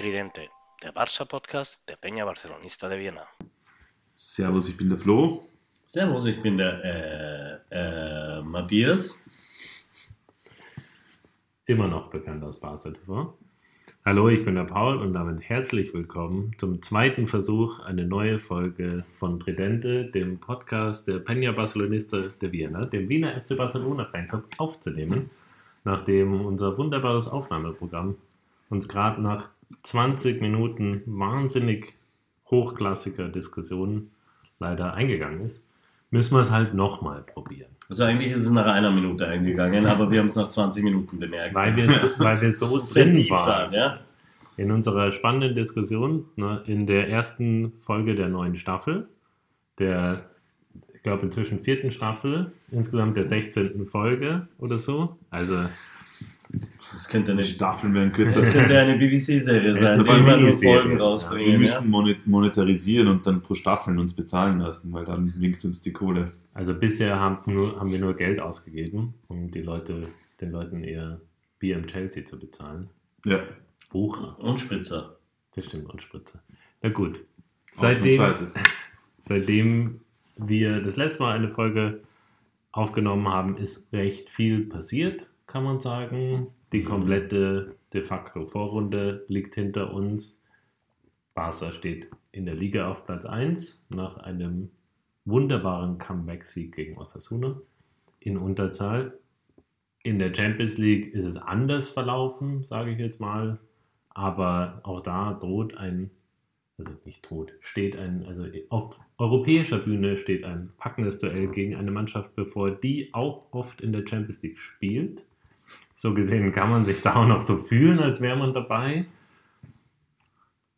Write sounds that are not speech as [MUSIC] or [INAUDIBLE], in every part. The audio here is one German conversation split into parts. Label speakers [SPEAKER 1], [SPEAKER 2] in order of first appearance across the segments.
[SPEAKER 1] Tridente, der Barça-Podcast der Peña Barcelonista de Viena.
[SPEAKER 2] Servus, ich bin der Flo.
[SPEAKER 3] Servus, ich bin der äh, äh, Matthias.
[SPEAKER 4] Immer noch bekannt aus Barca TV. Hallo, ich bin der Paul und damit herzlich willkommen zum zweiten Versuch, eine neue Folge von Tridente, dem Podcast der Peña Barcelonista de Viena, dem Wiener FC Barcelona Fanclub, aufzunehmen, nachdem unser wunderbares Aufnahmeprogramm uns gerade nach 20 Minuten wahnsinnig hochklassiger Diskussionen leider eingegangen ist, müssen wir es halt nochmal probieren.
[SPEAKER 3] Also eigentlich ist es nach einer Minute eingegangen, aber wir haben es nach 20 Minuten bemerkt.
[SPEAKER 4] Weil wir, weil wir so drin waren.
[SPEAKER 3] waren, ja?
[SPEAKER 4] In unserer spannenden Diskussion ne, in der ersten Folge der neuen Staffel, der, ich glaube, inzwischen vierten Staffel, insgesamt der 16. Folge oder so. Also,
[SPEAKER 3] Das könnte
[SPEAKER 2] Die
[SPEAKER 3] eine,
[SPEAKER 2] Staffeln werden kürzer.
[SPEAKER 3] das könnte eine BBC-Serie sein,
[SPEAKER 4] Das
[SPEAKER 3] die immer nur Folgen rausbringen.
[SPEAKER 2] Wir müssen monet- monetarisieren und dann pro Staffeln uns bezahlen lassen, weil dann winkt uns die Kohle.
[SPEAKER 4] also bisher haben, nur, haben wir nur Geld ausgegeben, um die Leute, den Leuten eher Bier im Chelsea zu bezahlen.
[SPEAKER 2] Ja,
[SPEAKER 4] Wucher,
[SPEAKER 3] Und Spritzer.
[SPEAKER 4] das stimmt, und Spritze. Na gut. Seitdem, [LAUGHS] seitdem wir das letzte Mal eine Folge aufgenommen haben, ist recht viel passiert, kann man sagen. Die komplette de facto Vorrunde liegt hinter uns. Barca steht in der Liga auf Platz 1 nach einem wunderbaren Comeback-Sieg gegen Osasuna in Unterzahl. In der Champions League ist es anders verlaufen, sage ich jetzt mal. Aber auch da droht ein also nicht tot, steht ein, also auf europäischer Bühne steht ein packendes Duell gegen eine Mannschaft bevor, die auch oft in der Champions League spielt. So gesehen kann man sich da auch noch so fühlen, als wäre man dabei.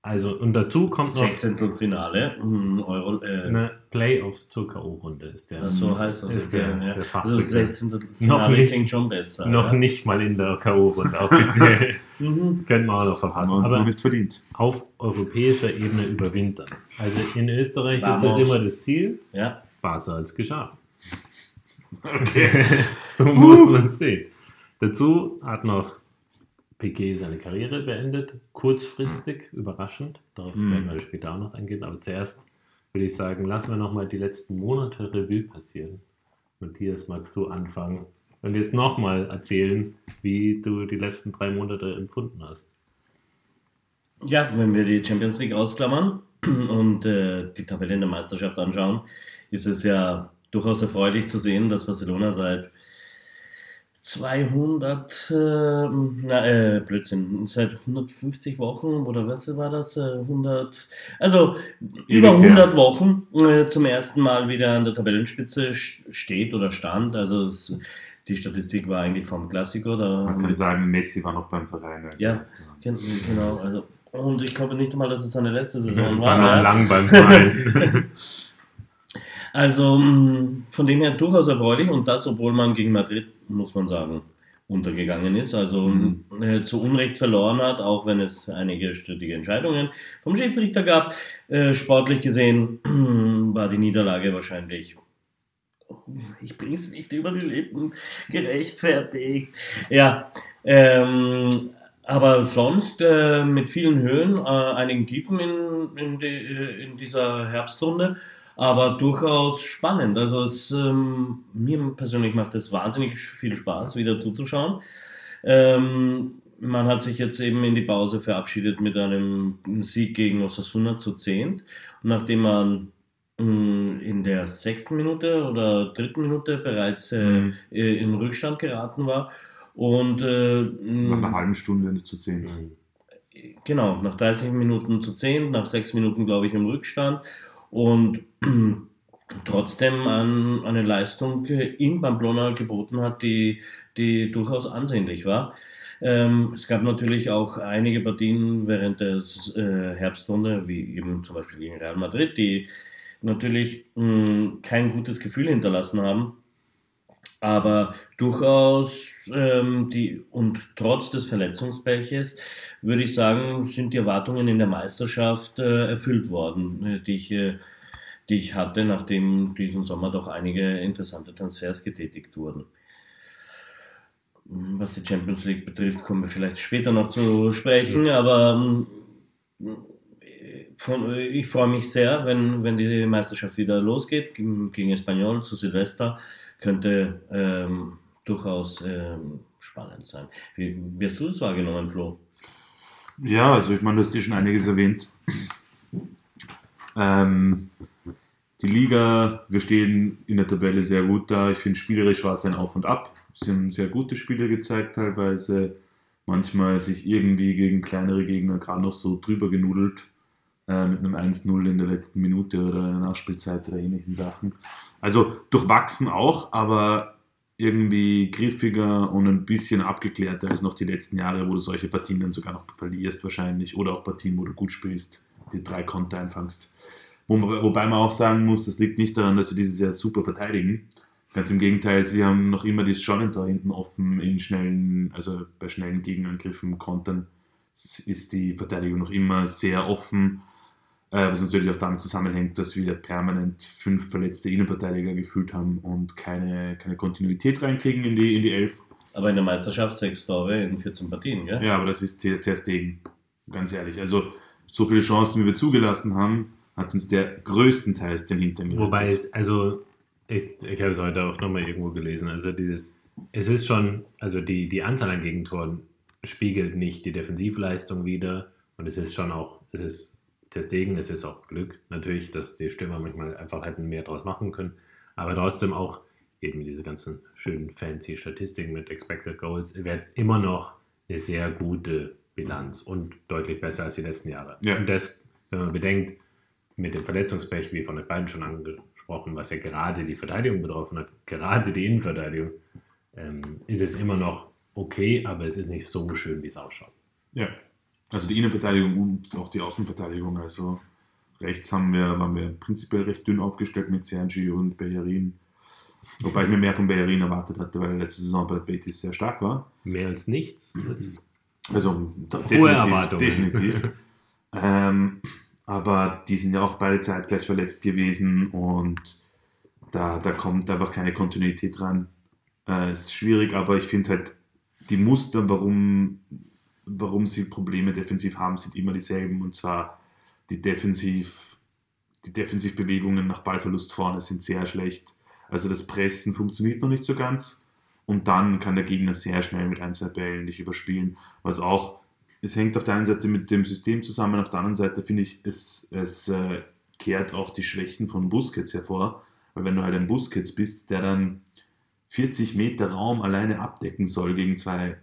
[SPEAKER 4] Also, und dazu kommt noch
[SPEAKER 3] Sechzehntelfinale. hm, Euro, äh,
[SPEAKER 4] eine Playoffs zur K.O.-Runde, ist der,
[SPEAKER 3] so heißt das.
[SPEAKER 4] ist
[SPEAKER 3] okay,
[SPEAKER 4] der,
[SPEAKER 3] ja.
[SPEAKER 4] der
[SPEAKER 3] Also Sechzehntelfinale
[SPEAKER 4] nicht.
[SPEAKER 3] klingt schon besser.
[SPEAKER 4] noch
[SPEAKER 3] ja?
[SPEAKER 4] nicht mal in der K.O.-Runde offiziell. [LAUGHS]
[SPEAKER 3] Mhm.
[SPEAKER 4] Könnten wir auch noch verpassen. Aber
[SPEAKER 2] nicht verdient.
[SPEAKER 4] auf europäischer Ebene überwintern. Also in Österreich ist das
[SPEAKER 3] Vamos.
[SPEAKER 4] immer das Ziel.
[SPEAKER 3] Ja.
[SPEAKER 4] Barca es geschafft. Okay. [LAUGHS] so muss man es sehen. Dazu hat noch Piquet seine Karriere beendet, kurzfristig, überraschend. Darauf
[SPEAKER 2] Mhm.
[SPEAKER 4] werden wir später auch noch eingehen. Aber zuerst würde ich sagen, lassen wir nochmal die letzten Monate Revue passieren. Matthias, magst du anfangen und jetzt nochmal erzählen, wie du die letzten drei Monate empfunden hast?
[SPEAKER 3] Ja, wenn wir die Champions League ausklammern [CLEARS THROAT] und äh, die Tabelle in der Meisterschaft anschauen, ist es ja durchaus erfreulich zu sehen, dass Barcelona seit 200, äh, na, äh, Blödsinn, seit 150 Wochen oder was war das? Äh, 100, also über
[SPEAKER 2] her.
[SPEAKER 3] 100 Wochen äh, zum ersten Mal wieder an der Tabellenspitze steht oder stand. Also es, die Statistik war eigentlich vom Klassiker. Da
[SPEAKER 2] Man kann sagen, Messi war noch beim Verein. Als
[SPEAKER 3] Ja. Genau, also. Und ich glaube nicht einmal, dass es seine letzte [LAUGHS] Saison
[SPEAKER 4] War
[SPEAKER 3] war.
[SPEAKER 4] noch lang beim [LAUGHS] Verein. [LAUGHS]
[SPEAKER 3] Also mh, von dem her durchaus erfreulich und das, obwohl man gegen Madrid, muss man sagen, untergegangen ist. Also
[SPEAKER 2] Mhm.
[SPEAKER 3] äh, zu Unrecht verloren hat, auch wenn es einige strittige Entscheidungen vom Schiedsrichter gab. Äh, sportlich gesehen [CLEARS THROAT] war die Niederlage wahrscheinlich. Ich bringe es nicht über die Lippen, gerechtfertigt. Ja, ähm, aber sonst äh, mit vielen Höhen, einigen Tiefen in, in, die, in dieser Herbstrunde, aber durchaus spannend. Also es, ähm, mir persönlich macht es wahnsinnig viel Spaß, wieder zuzuschauen. Ähm, man hat sich jetzt eben in die Pause verabschiedet mit einem Sieg gegen Osasuna zu zehnt. Und nachdem man mh, in der sechsten Minute oder dritten Minute bereits äh,
[SPEAKER 2] Mhm.
[SPEAKER 3] äh, in Rückstand geraten war und äh,
[SPEAKER 2] Nach einer halben Stunde zu zehn.
[SPEAKER 3] Genau, nach 30 Minuten zu 10, nach 6 Minuten, glaube ich, im Rückstand und [CLEARS THROAT] trotzdem an, eine Leistung in Pamplona geboten hat, die, die durchaus ansehnlich war. Ähm, es gab natürlich auch einige Partien während der äh, Herbstrunde, wie eben zum Beispiel gegen Real Madrid, die natürlich mh, kein gutes Gefühl hinterlassen haben. Aber durchaus ähm, die und trotz des Verletzungspechs würde ich sagen, sind die Erwartungen in der Meisterschaft äh, erfüllt worden, äh, die ich, äh, die ich hatte, nachdem diesen Sommer doch einige interessante Transfers getätigt wurden. Was die Champions League betrifft, kommen wir vielleicht später noch zu sprechen, aber Von, ich freue mich sehr, wenn, wenn die Meisterschaft wieder losgeht gegen, gegen Espanyol zu Silvester. Könnte ähm, durchaus ähm, spannend sein. Wie, wie hast du das wahrgenommen, Flo?
[SPEAKER 2] Ja, also ich meine, du hast dir schon einiges erwähnt. Ähm, die Liga, wir stehen in der Tabelle sehr gut da. Ich finde, spielerisch war es ein Auf und Ab. Es sind sehr gute Spiele gezeigt teilweise. Manchmal sich irgendwie gegen kleinere Gegner gerade noch so drüber genudelt. Äh, mit einem 1-0 in der letzten Minute oder in der Nachspielzeit oder ähnlichen Sachen. Also durchwachsen auch, aber irgendwie griffiger und ein bisschen abgeklärter als noch die letzten Jahre, wo du solche Partien dann sogar noch verlierst wahrscheinlich oder auch Partien, wo du gut spielst, die drei Konter einfangst. Wo, wobei man auch sagen muss, das liegt nicht daran, dass sie dieses Jahr super verteidigen. Ganz im Gegenteil, sie haben noch immer das Schonen da hinten offen in schnellen, also bei schnellen Gegenangriffen, Kontern ist die Verteidigung noch immer sehr offen, was natürlich auch damit zusammenhängt, dass wir permanent fünf verletzte Innenverteidiger gefühlt haben und keine, keine Kontinuität reinkriegen in die, in die Elf.
[SPEAKER 3] Aber in der Meisterschaft sechs Tore in 14 Partien, gell?
[SPEAKER 2] Ja, aber das ist Ter Ter Stegen, ganz ehrlich. Also so viele Chancen, wie wir zugelassen haben, hat uns der größtenteils den Hintern gerettet.
[SPEAKER 4] Wobei es, also, ich, ich habe es heute auch nochmal irgendwo gelesen, also dieses, es ist schon, also die, die Anzahl an Gegentoren spiegelt nicht die Defensivleistung wider und es ist schon auch, es ist der Segen, es ist auch Glück natürlich, dass die Stürmer manchmal einfach hätten mehr draus machen können, aber trotzdem auch eben diese ganzen schönen fancy Statistiken mit Expected Goals, wird immer noch eine sehr gute Bilanz und deutlich besser als die letzten Jahre.
[SPEAKER 2] Ja.
[SPEAKER 4] Und das, wenn man bedenkt, mit dem Verletzungspech, wie von den beiden schon angesprochen, was ja gerade die Verteidigung betroffen hat, gerade die Innenverteidigung, ähm, ist es immer noch okay, aber es ist nicht so schön, wie es ausschaut.
[SPEAKER 2] Ja, also die Innenverteidigung und auch die Außenverteidigung. Also rechts haben wir, waren wir prinzipiell recht dünn aufgestellt mit Sergi und Bellerin. Wobei ich mir mehr von Bellerin erwartet hatte, weil er letzte Saison bei Betis sehr stark war.
[SPEAKER 4] Mehr als nichts.
[SPEAKER 2] Also definitiv. Definitiv. [LAUGHS] ähm, aber die sind ja auch beide zeitgleich verletzt gewesen und da, da kommt einfach keine Kontinuität dran. Äh, ist schwierig, aber ich finde halt, die Muster, warum, warum sie Probleme defensiv haben, sind immer dieselben. Und zwar die Defensiv, die Defensivbewegungen nach Ballverlust vorne sind sehr schlecht. Also das Pressen funktioniert noch nicht so ganz. Und dann kann der Gegner sehr schnell mit ein, zwei Bällen dich überspielen. Was auch, es hängt auf der einen Seite mit dem System zusammen, auf der anderen Seite finde ich, es, es äh, kehrt auch die Schwächen von Busquets hervor. Weil wenn du halt ein Busquets bist, der dann 40 Meter Raum alleine abdecken soll gegen zwei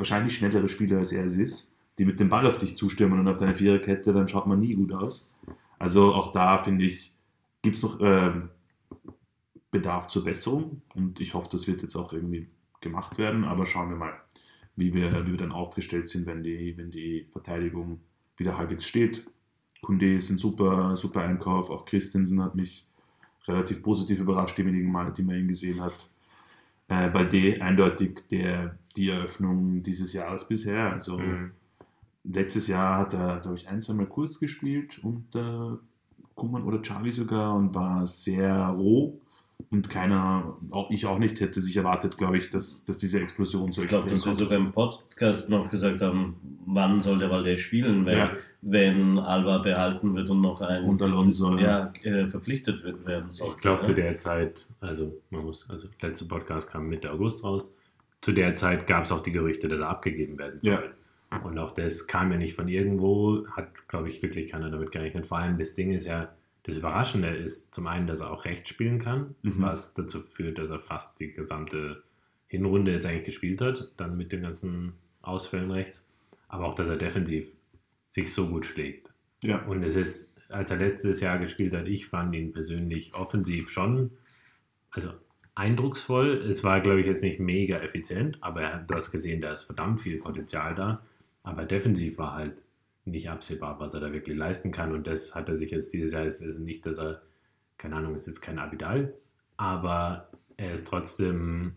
[SPEAKER 2] wahrscheinlich schnellere Spieler als er es ist, die mit dem Ball auf dich zustürmen und auf deine Viererkette, dann schaut man nie gut aus. Also auch da finde ich, gibt es noch ähm, Bedarf zur Besserung und ich hoffe, das wird jetzt auch irgendwie gemacht werden, aber schauen wir mal, wie wir, wie wir dann aufgestellt sind, wenn die, wenn die Verteidigung wieder halbwegs steht. Kunde ist ein super, super Einkauf, auch Christensen hat mich relativ positiv überrascht, die wenigen Male, die man ihn gesehen hat. Äh, Balde eindeutig der, die Eröffnung dieses Jahres bisher. Also
[SPEAKER 4] Mhm.
[SPEAKER 2] letztes Jahr hat er, glaube ich, ein, zwei Mal kurz gespielt und äh, Kuman oder Xavi sogar und war sehr roh. Und keiner, auch ich auch nicht, hätte sich erwartet, glaube ich, dass, dass diese Explosion so
[SPEAKER 3] Ich glaube, dass wir sogar im Podcast noch gesagt haben, wann soll der Valde spielen, weil
[SPEAKER 2] Ja.
[SPEAKER 3] wenn Alba behalten wird und noch ein
[SPEAKER 2] Und Alonso,
[SPEAKER 3] ja, äh, verpflichtet wird- werden soll.
[SPEAKER 4] Ich glaube,
[SPEAKER 3] ja.
[SPEAKER 4] zu der Zeit, also man muss, also letzte Podcast kam Mitte August raus. Zu der Zeit gab es auch die Gerüchte, dass er abgegeben werden soll. Und auch das kam ja nicht von irgendwo, hat, glaube ich, wirklich keiner damit gerechnet. Vor allem das Ding ist ja, das Überraschende ist zum einen, dass er auch rechts spielen kann,
[SPEAKER 2] Mhm.
[SPEAKER 4] was dazu führt, dass er fast die gesamte Hinrunde jetzt eigentlich gespielt hat, dann mit den ganzen Ausfällen rechts. Aber auch, dass er defensiv sich so gut schlägt.
[SPEAKER 2] Ja.
[SPEAKER 4] Und es ist, als er letztes Jahr gespielt hat, ich fand ihn persönlich offensiv schon, also eindrucksvoll. Es war, glaube ich, jetzt nicht mega effizient, aber er, du hast gesehen, da ist verdammt viel Potenzial da. Aber defensiv war halt nicht absehbar, was er da wirklich leisten kann. Und das hat er sich jetzt dieses Jahr, ist nicht, dass er, keine Ahnung, ist jetzt kein Abidal, aber er ist trotzdem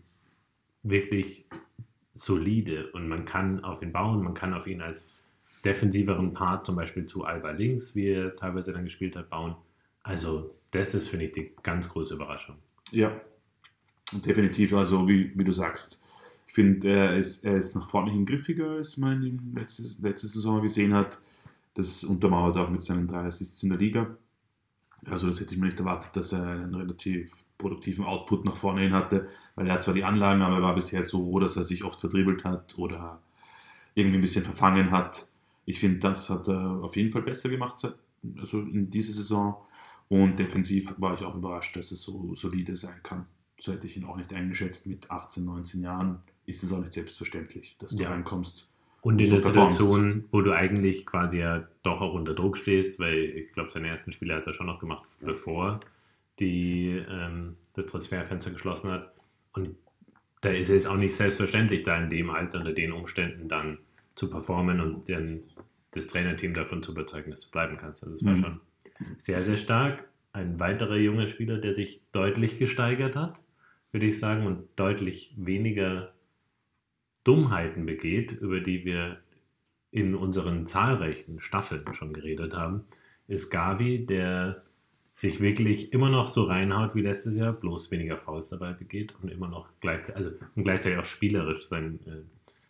[SPEAKER 4] wirklich solide und man kann auf ihn bauen, man kann auf ihn als defensiveren Part, zum Beispiel zu Alba links, wie er teilweise dann gespielt hat, bauen. Also, das ist, finde ich, die ganz große Überraschung.
[SPEAKER 2] Ja, definitiv. Also, wie, wie du sagst, ich finde, er ist, er ist nach vorne hin griffiger, als man letzte, letzte Saison gesehen hat. Das untermauert auch mit seinen drei Assists in der Liga. Also das hätte ich mir nicht erwartet, dass er einen relativ produktiven Output nach vorne hin hatte, weil er hat zwar die Anlagen, aber er war bisher so dass er sich oft verdribbelt hat oder irgendwie ein bisschen verfangen hat. Ich finde, das hat er auf jeden Fall besser gemacht, also in dieser Saison. Und defensiv war ich auch überrascht, dass es so solide sein kann. So hätte ich ihn auch nicht eingeschätzt. Mit 18, 19 Jahren ist es auch nicht selbstverständlich, dass du
[SPEAKER 4] Ja.
[SPEAKER 2] reinkommst.
[SPEAKER 4] Und in
[SPEAKER 2] so
[SPEAKER 4] der. Situation, wo du eigentlich quasi ja doch auch unter Druck stehst, weil ich glaube, seine ersten Spiele hat er schon noch gemacht, bevor die, ähm, das Transferfenster geschlossen hat. Und da ist es auch nicht selbstverständlich, da in dem Alter, unter den Umständen dann zu performen und dann das Trainerteam davon zu überzeugen, dass du bleiben kannst. Also das war
[SPEAKER 2] Mhm.
[SPEAKER 4] schon sehr, sehr stark. Ein weiterer junger Spieler, der sich deutlich gesteigert hat, würde ich sagen, und deutlich weniger Dummheiten begeht, über die wir in unseren zahlreichen Staffeln schon geredet haben, ist Gavi, der sich wirklich immer noch so reinhaut wie letztes Jahr, bloß weniger Fouls dabei begeht und immer noch gleichzeitig, also und gleichzeitig auch spielerisch seinen, äh,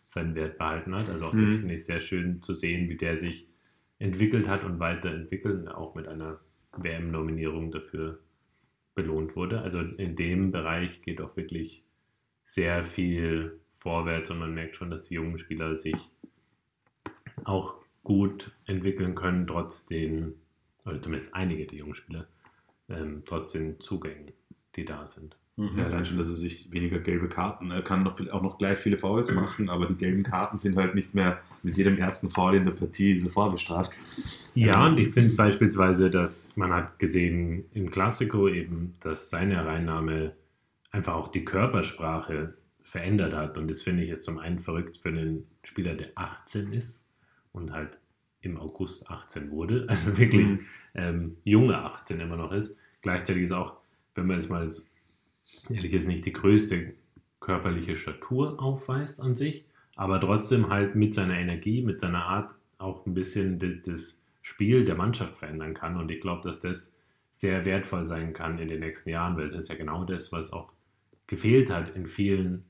[SPEAKER 4] seinen Wert behalten hat. Also auch das
[SPEAKER 2] Mhm.
[SPEAKER 4] finde ich sehr schön zu sehen, wie der sich entwickelt hat und weiterentwickelt, auch mit einer WM-Nominierung dafür belohnt wurde. Also in dem Bereich geht auch wirklich sehr viel vorwärts und man merkt schon, dass die jungen Spieler sich auch gut entwickeln können, trotz den, oder zumindest einige der jungen Spieler, ähm, trotz den Zugängen, die da sind.
[SPEAKER 3] Mhm.
[SPEAKER 2] Ja, allein schon, dass er sich weniger gelbe Karten, er kann noch viel, auch noch gleich viele Fouls machen, aber die gelben Karten sind halt nicht mehr mit jedem ersten Foul in der Partie sofort bestraft.
[SPEAKER 4] Ja, und ich finde beispielsweise, dass man hat gesehen im Klassiko eben, dass seine Hereinnahme einfach auch die Körpersprache verändert hat. Und das finde ich ist zum einen verrückt für einen Spieler, der 18 ist und halt im August 18 wurde, [LAUGHS] also wirklich
[SPEAKER 2] Mhm.
[SPEAKER 4] ähm, junge 18 immer noch ist. Gleichzeitig ist auch, wenn man jetzt mal ehrlich ist, nicht die größte körperliche Statur aufweist an sich, aber trotzdem halt mit seiner Energie, mit seiner Art auch ein bisschen das, das Spiel der Mannschaft verändern kann. Und ich glaube, dass das sehr wertvoll sein kann in den nächsten Jahren, weil es ist ja genau das, was auch gefehlt hat in vielen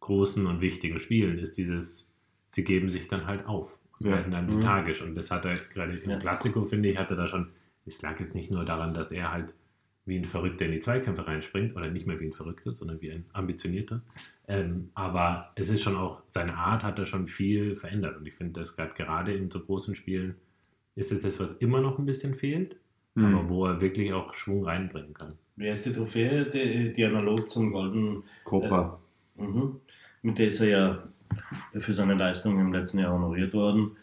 [SPEAKER 4] großen und wichtigen Spielen, ist dieses, sie geben sich dann halt auf und
[SPEAKER 2] Ja.
[SPEAKER 4] werden dann
[SPEAKER 3] Mhm.
[SPEAKER 4] lethargisch. Und das hat er gerade im
[SPEAKER 3] Ja.
[SPEAKER 4] Klassiko, finde ich, hat er da schon, es lag jetzt nicht nur daran, dass er halt wie ein Verrückter in die Zweikämpfe reinspringt oder nicht mehr wie ein Verrückter, sondern wie ein Ambitionierter. Ähm, aber es ist schon auch, seine Art hat er schon viel verändert und ich finde, dass gerade gerade in so großen Spielen ist es das, was immer noch ein bisschen fehlt,
[SPEAKER 2] Mhm.
[SPEAKER 4] aber wo er wirklich auch Schwung reinbringen kann.
[SPEAKER 3] Wer ist die Trophäe, die, die analog zum Golden,
[SPEAKER 2] Copa.
[SPEAKER 3] mhm. mit der ist er ja für seine Leistung im letzten Jahr honoriert worden.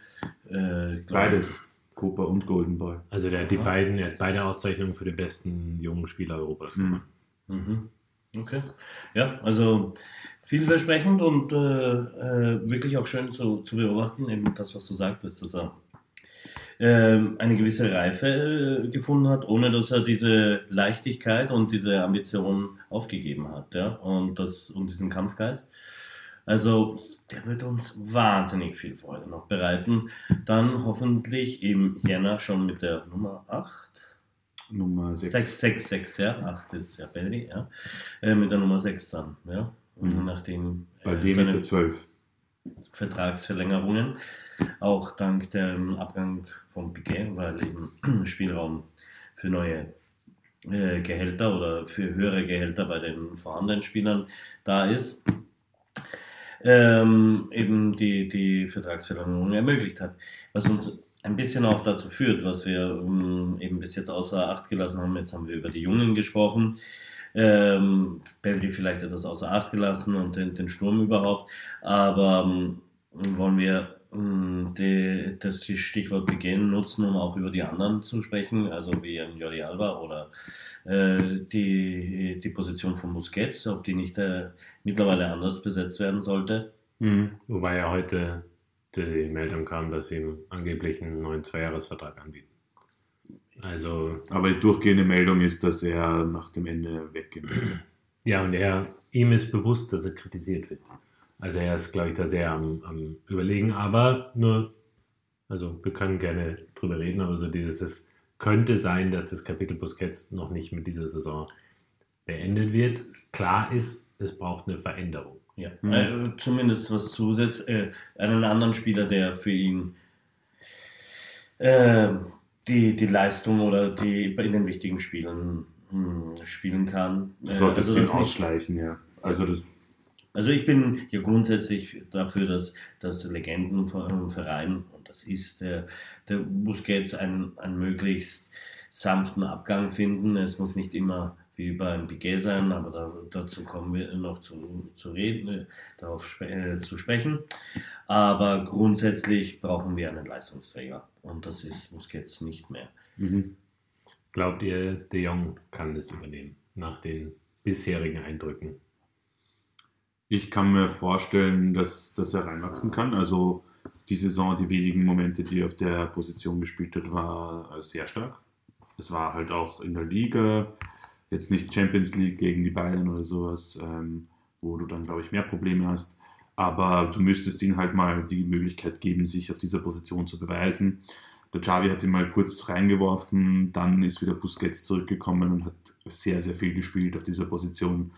[SPEAKER 3] Äh, glaub-
[SPEAKER 2] Beides. Copa und Golden Boy.
[SPEAKER 4] Also der hat die beiden, er hat beide Auszeichnungen für den besten jungen Spieler Europas
[SPEAKER 2] Mhm.
[SPEAKER 4] gewonnen.
[SPEAKER 3] Mhm. Okay. Ja, also vielversprechend und äh, äh, wirklich auch schön zu, zu beobachten, eben das, was du sagtest, dass er ähm, eine gewisse Reife äh, gefunden hat, ohne dass er diese Leichtigkeit und diese Ambition aufgegeben hat, ja, und das und diesen Kampfgeist. Also der wird uns wahnsinnig viel Freude noch bereiten. Dann hoffentlich im Jänner schon mit der Nummer 8.
[SPEAKER 2] Nummer 6.
[SPEAKER 3] 6, 6, 6, ja. 8 ist ja Belly, ja. Äh, mit der Nummer 6 dann, ja. Und
[SPEAKER 2] Mhm.
[SPEAKER 3] nachdem
[SPEAKER 2] Bei
[SPEAKER 3] äh,
[SPEAKER 2] dem
[SPEAKER 3] seine
[SPEAKER 2] mit der 12.
[SPEAKER 3] Vertragsverlängerungen, auch dank dem Abgang von Piquet, weil eben [CLEARS THROAT] Spielraum für neue äh, Gehälter oder für höhere Gehälter bei den vorhandenen Spielern da ist, ähm, eben die, die Vertragsverlängerung ermöglicht hat. Was uns ein bisschen auch dazu führt, was wir ähm, eben bis jetzt außer Acht gelassen haben. Jetzt haben wir über die Jungen gesprochen. Ähm, Beldi vielleicht etwas außer Acht gelassen und den, den Sturm überhaupt. Aber ähm, wollen wir die, das Stichwort Beginn nutzen, um auch über die anderen zu sprechen, also wie ein Jordi Alba oder äh, die, die Position von Busquets, ob die nicht äh, mittlerweile anders besetzt werden sollte.
[SPEAKER 2] Mhm.
[SPEAKER 4] Wobei ja heute die Meldung kam, dass sie ihm angeblich einen neuen Zweijahresvertrag anbieten. Also,
[SPEAKER 2] Aber die durchgehende Meldung ist, dass er nach dem Ende weggehen möchte.
[SPEAKER 4] ja, und er, ihm ist bewusst, dass er kritisiert wird. Also er ist, glaube ich, da sehr am, am Überlegen, aber nur, also wir können gerne drüber reden, aber so dieses, es könnte sein, dass das Kapitel Busquets noch nicht mit dieser Saison beendet wird. Klar ist, es braucht eine Veränderung.
[SPEAKER 3] Ja,
[SPEAKER 2] Mhm.
[SPEAKER 3] äh, zumindest was zusätzlich, äh, einen anderen Spieler, der für ihn äh, die, die Leistung oder die in den wichtigen Spielen hm, spielen kann.
[SPEAKER 2] Du solltest
[SPEAKER 3] also
[SPEAKER 2] ihn
[SPEAKER 3] das nicht-
[SPEAKER 2] ausschleichen, ja. Also das,
[SPEAKER 3] Also ich bin ja grundsätzlich dafür, dass das Legendenverein, und das ist der, der Busquets, einen, einen möglichst sanften Abgang finden. Es muss nicht immer wie beim Piquet sein, aber da, dazu kommen wir noch zu, zu reden, äh, darauf äh, zu sprechen. Aber grundsätzlich brauchen wir einen Leistungsträger und das ist Busquets nicht mehr.
[SPEAKER 2] mhm.
[SPEAKER 4] Glaubt ihr, De Jong kann das übernehmen, nach den bisherigen Eindrücken?
[SPEAKER 2] Ich kann mir vorstellen, dass, dass er reinwachsen kann. Also die Saison, die wenigen Momente, die er auf der Position gespielt hat, war sehr stark. Es war halt auch in der Liga, jetzt nicht Champions League gegen die Bayern oder sowas, ähm, wo du dann, glaube ich, mehr Probleme hast. Aber du müsstest ihm halt mal die Möglichkeit geben, sich auf dieser Position zu beweisen. Der Xavi hat ihn mal kurz reingeworfen, dann ist wieder Busquets zurückgekommen und hat sehr, sehr viel gespielt auf dieser Position.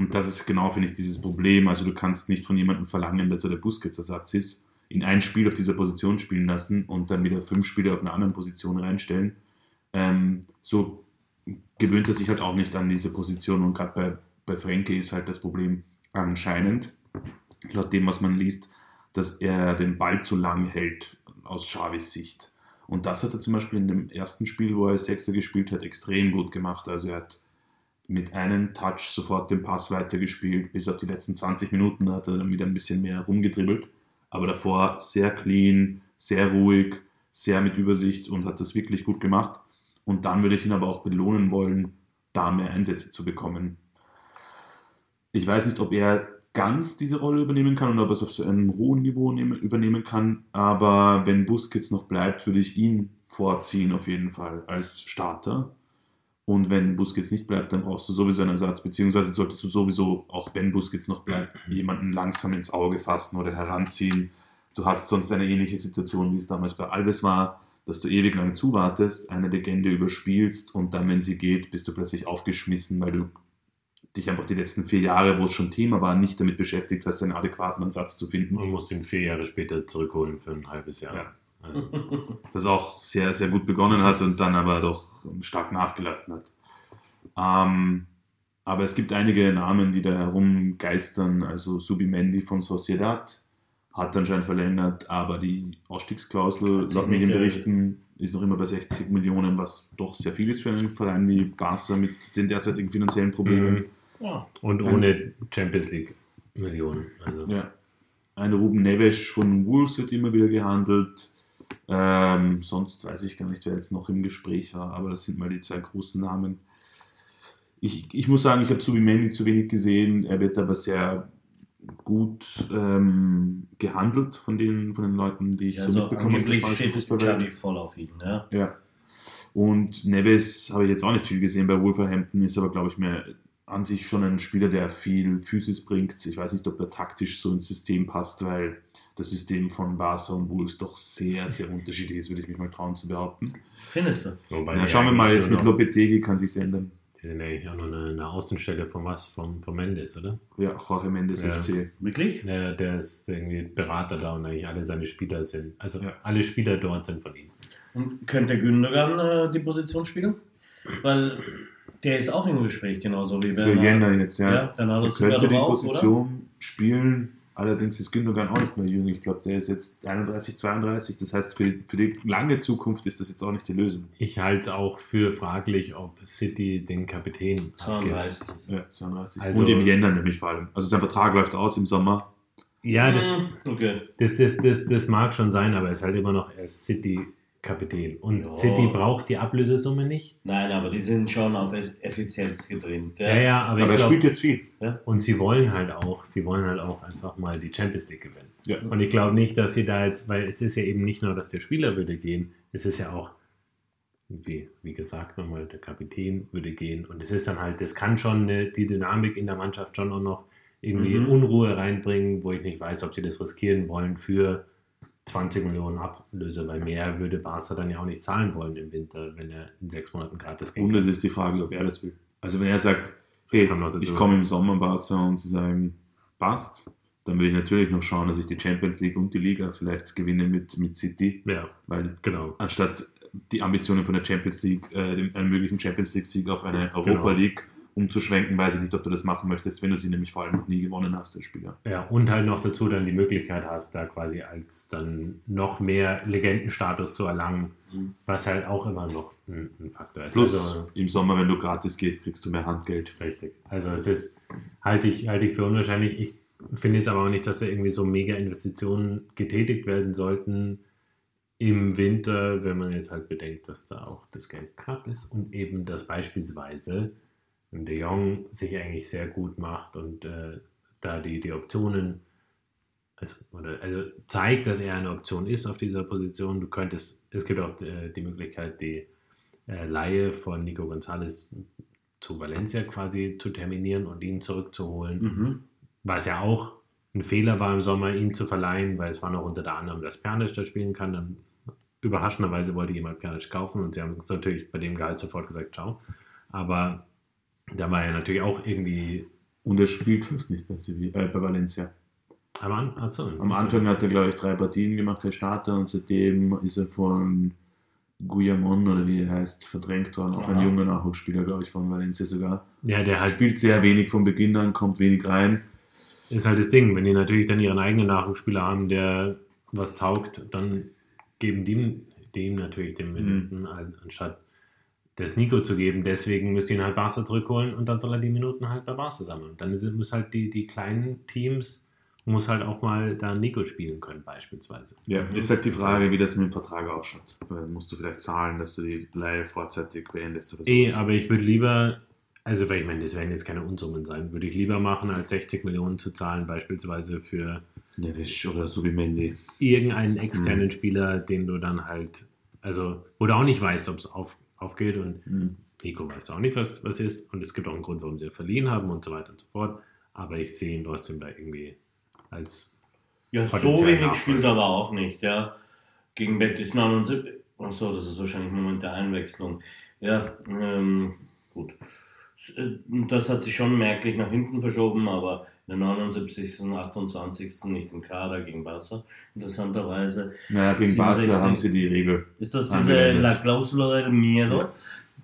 [SPEAKER 2] Und das ist genau, finde ich, dieses Problem. Also du kannst nicht von jemandem verlangen, dass er der Busquets-Ersatz ist, ihn ein Spiel auf dieser Position spielen lassen und dann wieder fünf Spiele auf einer anderen Position reinstellen. Ähm, so gewöhnt er sich halt auch nicht an diese Position und gerade bei, bei Frenke ist halt das Problem anscheinend, laut dem, was man liest, dass er den Ball zu lang hält aus Xavis Sicht. Und das hat er zum Beispiel in dem ersten Spiel, wo er Sechser gespielt hat, extrem gut gemacht. Also er hat mit einem Touch sofort den Pass weitergespielt. Bis auf die letzten 20 Minuten hat er dann wieder ein bisschen mehr rumgedribbelt. Aber davor sehr clean, sehr ruhig, sehr mit Übersicht und hat das wirklich gut gemacht. Und dann würde ich ihn aber auch belohnen wollen, da mehr Einsätze zu bekommen. Ich weiß nicht, ob er ganz diese Rolle übernehmen kann und ob er es auf so einem hohen Niveau nehmen, übernehmen kann. Aber wenn Busquets noch bleibt, würde ich ihn vorziehen auf jeden Fall als Starter. Und wenn Busquets nicht bleibt, dann brauchst du sowieso einen Ersatz, beziehungsweise solltest du sowieso, auch wenn Busquets noch bleibt, jemanden langsam ins Auge fassen oder heranziehen. Du hast sonst eine ähnliche Situation, wie es damals bei Alves war, dass du ewig lang zuwartest, eine Legende überspielst und dann, wenn sie geht, bist du plötzlich aufgeschmissen, weil du dich einfach die letzten vier Jahre, wo es schon Thema war, nicht damit beschäftigt hast, einen adäquaten Ersatz zu finden.
[SPEAKER 4] Man muss ihn vier Jahre später zurückholen für ein halbes Jahr.
[SPEAKER 2] Ja.
[SPEAKER 4] Also,
[SPEAKER 2] das auch sehr, sehr gut begonnen hat und dann aber doch stark nachgelassen hat. Ähm, aber es gibt einige Namen, die da herumgeistern. Also Subimendi von Sociedad hat anscheinend verlängert, aber die Ausstiegsklausel laut Medienberichten ist noch immer bei 60 Millionen, was doch sehr viel ist für einen Verein wie Barca mit den derzeitigen finanziellen Problemen.
[SPEAKER 4] Mhm.
[SPEAKER 3] Ja.
[SPEAKER 4] Und ohne Champions League Millionen. Also,
[SPEAKER 2] Ja. Ein Ruben Neves von Wolves wird immer wieder gehandelt. Ähm, sonst weiß ich gar nicht, wer jetzt noch im Gespräch war, aber das sind mal die zwei großen Namen. Ich, ich muss sagen, ich habe Subimendi zu wenig gesehen. Er wird aber sehr gut ähm, gehandelt von den, von den Leuten, die ich
[SPEAKER 3] Ja,
[SPEAKER 2] so
[SPEAKER 3] also
[SPEAKER 2] mitbekomme
[SPEAKER 3] angeblich steht. Xavi voll auf ihn. Ja.
[SPEAKER 2] Ja. Und Neves habe ich jetzt auch nicht viel gesehen bei Wolverhampton, ist aber, glaube ich, mehr an sich schon ein Spieler, der viel Physis bringt. Ich weiß nicht, ob er taktisch so ins System passt, weil das System von Barca und Wolves doch sehr, sehr unterschiedlich ist, würde ich mich mal trauen zu behaupten.
[SPEAKER 3] Findest du?
[SPEAKER 4] wobei
[SPEAKER 2] Ja, schauen wir mal, jetzt mit
[SPEAKER 4] nur noch-
[SPEAKER 2] Lopetegi kann sich ändern.
[SPEAKER 4] Die sind eigentlich auch noch eine, eine Außenstelle von was? Vom, vom Mendes, oder?
[SPEAKER 2] Ja, Jorge Mendes
[SPEAKER 4] Ja.
[SPEAKER 2] FC.
[SPEAKER 3] Wirklich?
[SPEAKER 4] Der, der ist irgendwie Berater da und eigentlich alle seine Spieler sind. Also
[SPEAKER 2] Ja.
[SPEAKER 4] alle Spieler dort sind von ihm.
[SPEAKER 3] Und könnte Gündogan äh, die Position spielen? Weil der ist auch im Gespräch, genauso wie
[SPEAKER 2] Für
[SPEAKER 3] Bernardo.
[SPEAKER 2] Jänner jetzt, ja.
[SPEAKER 3] Ja, Bernardo
[SPEAKER 2] er könnte die
[SPEAKER 3] doch auch,
[SPEAKER 2] Position spielen. Allerdings ist Gündogan auch nicht mehr jung. Ich glaube, der ist jetzt 31, 32. Das heißt, für die, für die lange Zukunft ist das jetzt auch nicht die Lösung.
[SPEAKER 4] Ich halte es auch für fraglich, ob City den Kapitän abgibt.
[SPEAKER 3] 32. ist er.
[SPEAKER 2] Ja, 32.
[SPEAKER 4] Also-
[SPEAKER 2] Und im Jänner nämlich vor allem. Also sein Vertrag läuft aus im Sommer.
[SPEAKER 4] Ja, das,
[SPEAKER 3] Okay.
[SPEAKER 4] das, das, das, das mag schon sein, aber er ist halt immer noch er ist City-Kapitän. Und
[SPEAKER 3] Ja.
[SPEAKER 4] City braucht die Ablösesumme nicht.
[SPEAKER 3] Nein, aber die sind schon auf Effizienz getrimmt.
[SPEAKER 4] Ja, ja, aber,
[SPEAKER 2] Aber,
[SPEAKER 4] ich
[SPEAKER 2] er
[SPEAKER 4] glaub,
[SPEAKER 2] spielt jetzt viel.
[SPEAKER 4] und sie wollen halt auch, sie wollen halt auch einfach mal die Champions League gewinnen.
[SPEAKER 2] Ja.
[SPEAKER 4] Und ich glaube nicht, dass sie da jetzt, weil es ist ja eben nicht nur, dass der Spieler würde gehen, es ist ja auch, wie, wie gesagt, nochmal der Kapitän würde gehen. Und es ist dann halt, das kann schon eine, die Dynamik in der Mannschaft schon auch noch irgendwie
[SPEAKER 3] Mhm.
[SPEAKER 4] Unruhe reinbringen, wo ich nicht weiß, ob sie das riskieren wollen für 20 Millionen Ablöse, weil mehr würde Barca dann ja auch nicht zahlen wollen im Winter, wenn er in sechs Monaten gratis
[SPEAKER 2] Und
[SPEAKER 4] geht.
[SPEAKER 2] es ist die Frage, ob er das will. Also wenn er sagt, hey, ich komme im Sommer Barca und sie sagen, passt, Dann würde ich natürlich noch schauen, dass ich die Champions League und die Liga vielleicht gewinne mit, mit City,
[SPEAKER 4] Ja,
[SPEAKER 2] weil
[SPEAKER 4] genau.
[SPEAKER 2] anstatt die Ambitionen von der Champions League, äh, dem einen möglichen Champions League-Sieg auf eine Europa
[SPEAKER 4] Genau.
[SPEAKER 2] League umzuschwenken, weiß ich nicht, ob du das machen möchtest, wenn du sie nämlich vor allem noch nie gewonnen hast, als Spieler.
[SPEAKER 4] Ja, und halt noch dazu dann die Möglichkeit hast, da quasi als dann noch mehr Legendenstatus zu erlangen,
[SPEAKER 2] Mhm.
[SPEAKER 4] was halt auch immer noch ein, ein Faktor ist.
[SPEAKER 2] Plus
[SPEAKER 4] Also,
[SPEAKER 2] im Sommer, wenn du gratis gehst, kriegst du mehr Handgeld.
[SPEAKER 4] Richtig. Also es ist, halte ich, halte ich für unwahrscheinlich. Ich finde es aber auch nicht, dass da irgendwie so mega Investitionen getätigt werden sollten im Winter, wenn man jetzt halt bedenkt, dass da auch das Geld knapp ist und eben, dass beispielsweise De Jong sich eigentlich sehr gut macht und äh, da die, die Optionen, also, oder, also zeigt, dass er eine Option ist auf dieser Position. Du könntest, es gibt auch äh, die Möglichkeit, die äh, Laie von Nico Gonzalez zu Valencia quasi zu terminieren und ihn zurückzuholen.
[SPEAKER 3] Mhm.
[SPEAKER 4] Was ja auch ein Fehler war im Sommer, ihn zu verleihen, weil es war noch unter der Annahme, dass Pjanic da spielen kann. Dann überraschenderweise wollte jemand Pjanic kaufen und sie haben natürlich bei dem Gehalt sofort gesagt, ciao. Aber da war er natürlich auch irgendwie
[SPEAKER 2] Und er spielt fast nicht bei, Sevilla, äh, bei Valencia.
[SPEAKER 4] am, An achso,
[SPEAKER 2] Am Anfang hat er, glaube ich, drei Partien gemacht als Starter und seitdem ist er von Guillamon oder wie er heißt, verdrängt worden. Auch ein
[SPEAKER 3] Aha.
[SPEAKER 2] junger Nachwuchsspieler, glaube ich, von Valencia sogar.
[SPEAKER 4] Ja, der halt
[SPEAKER 2] Spielt sehr wenig von Beginn an, kommt wenig rein.
[SPEAKER 4] ist halt das Ding. Wenn die natürlich dann ihren eigenen Nachwuchsspieler haben, der was taugt, dann geben die dem natürlich den Minuten, an- anstatt das Nico zu geben. Deswegen müsst ihr ihn halt Barca zurückholen und dann soll er die Minuten halt bei Barca sammeln. Dann muss halt die, die kleinen Teams, muss halt auch mal da Nico spielen können, beispielsweise.
[SPEAKER 2] Ja, ist halt die Frage, wie das mit dem Vertrag ausschaut. Musst du vielleicht zahlen, dass du die Leihe vorzeitig beendest oder
[SPEAKER 4] Eh,
[SPEAKER 2] sowas.
[SPEAKER 4] aber ich würde lieber, also weil ich meine, das werden jetzt keine Unsummen sein, würde ich lieber machen, als 60 Millionen zu zahlen, beispielsweise für
[SPEAKER 2] Neves oder Subimendi.
[SPEAKER 4] irgendeinen externen
[SPEAKER 2] Mhm.
[SPEAKER 4] Spieler, den du dann halt, also, du auch nicht weißt, ob es auf, aufgeht und
[SPEAKER 2] Mhm.
[SPEAKER 4] Nico weiß auch nicht, was, was ist und es gibt auch einen Grund, warum sie verliehen haben und so weiter und so fort, aber ich sehe ihn trotzdem da irgendwie als,
[SPEAKER 3] Ja, so wenig spielt er aber auch nicht. Ja. Gegen Betis 79. Achso, das ist wahrscheinlich im Moment der Einwechslung. Ja, ähm, gut. Äh, Das hat sich schon merklich nach hinten verschoben, aber der 79., 28. nicht im Kader gegen Barca. Interessanterweise.
[SPEAKER 2] Naja, gegen Barca
[SPEAKER 3] 67.
[SPEAKER 2] haben sie die Regel.
[SPEAKER 3] Ist das diese La. Clausula del Miedo,
[SPEAKER 2] Ja.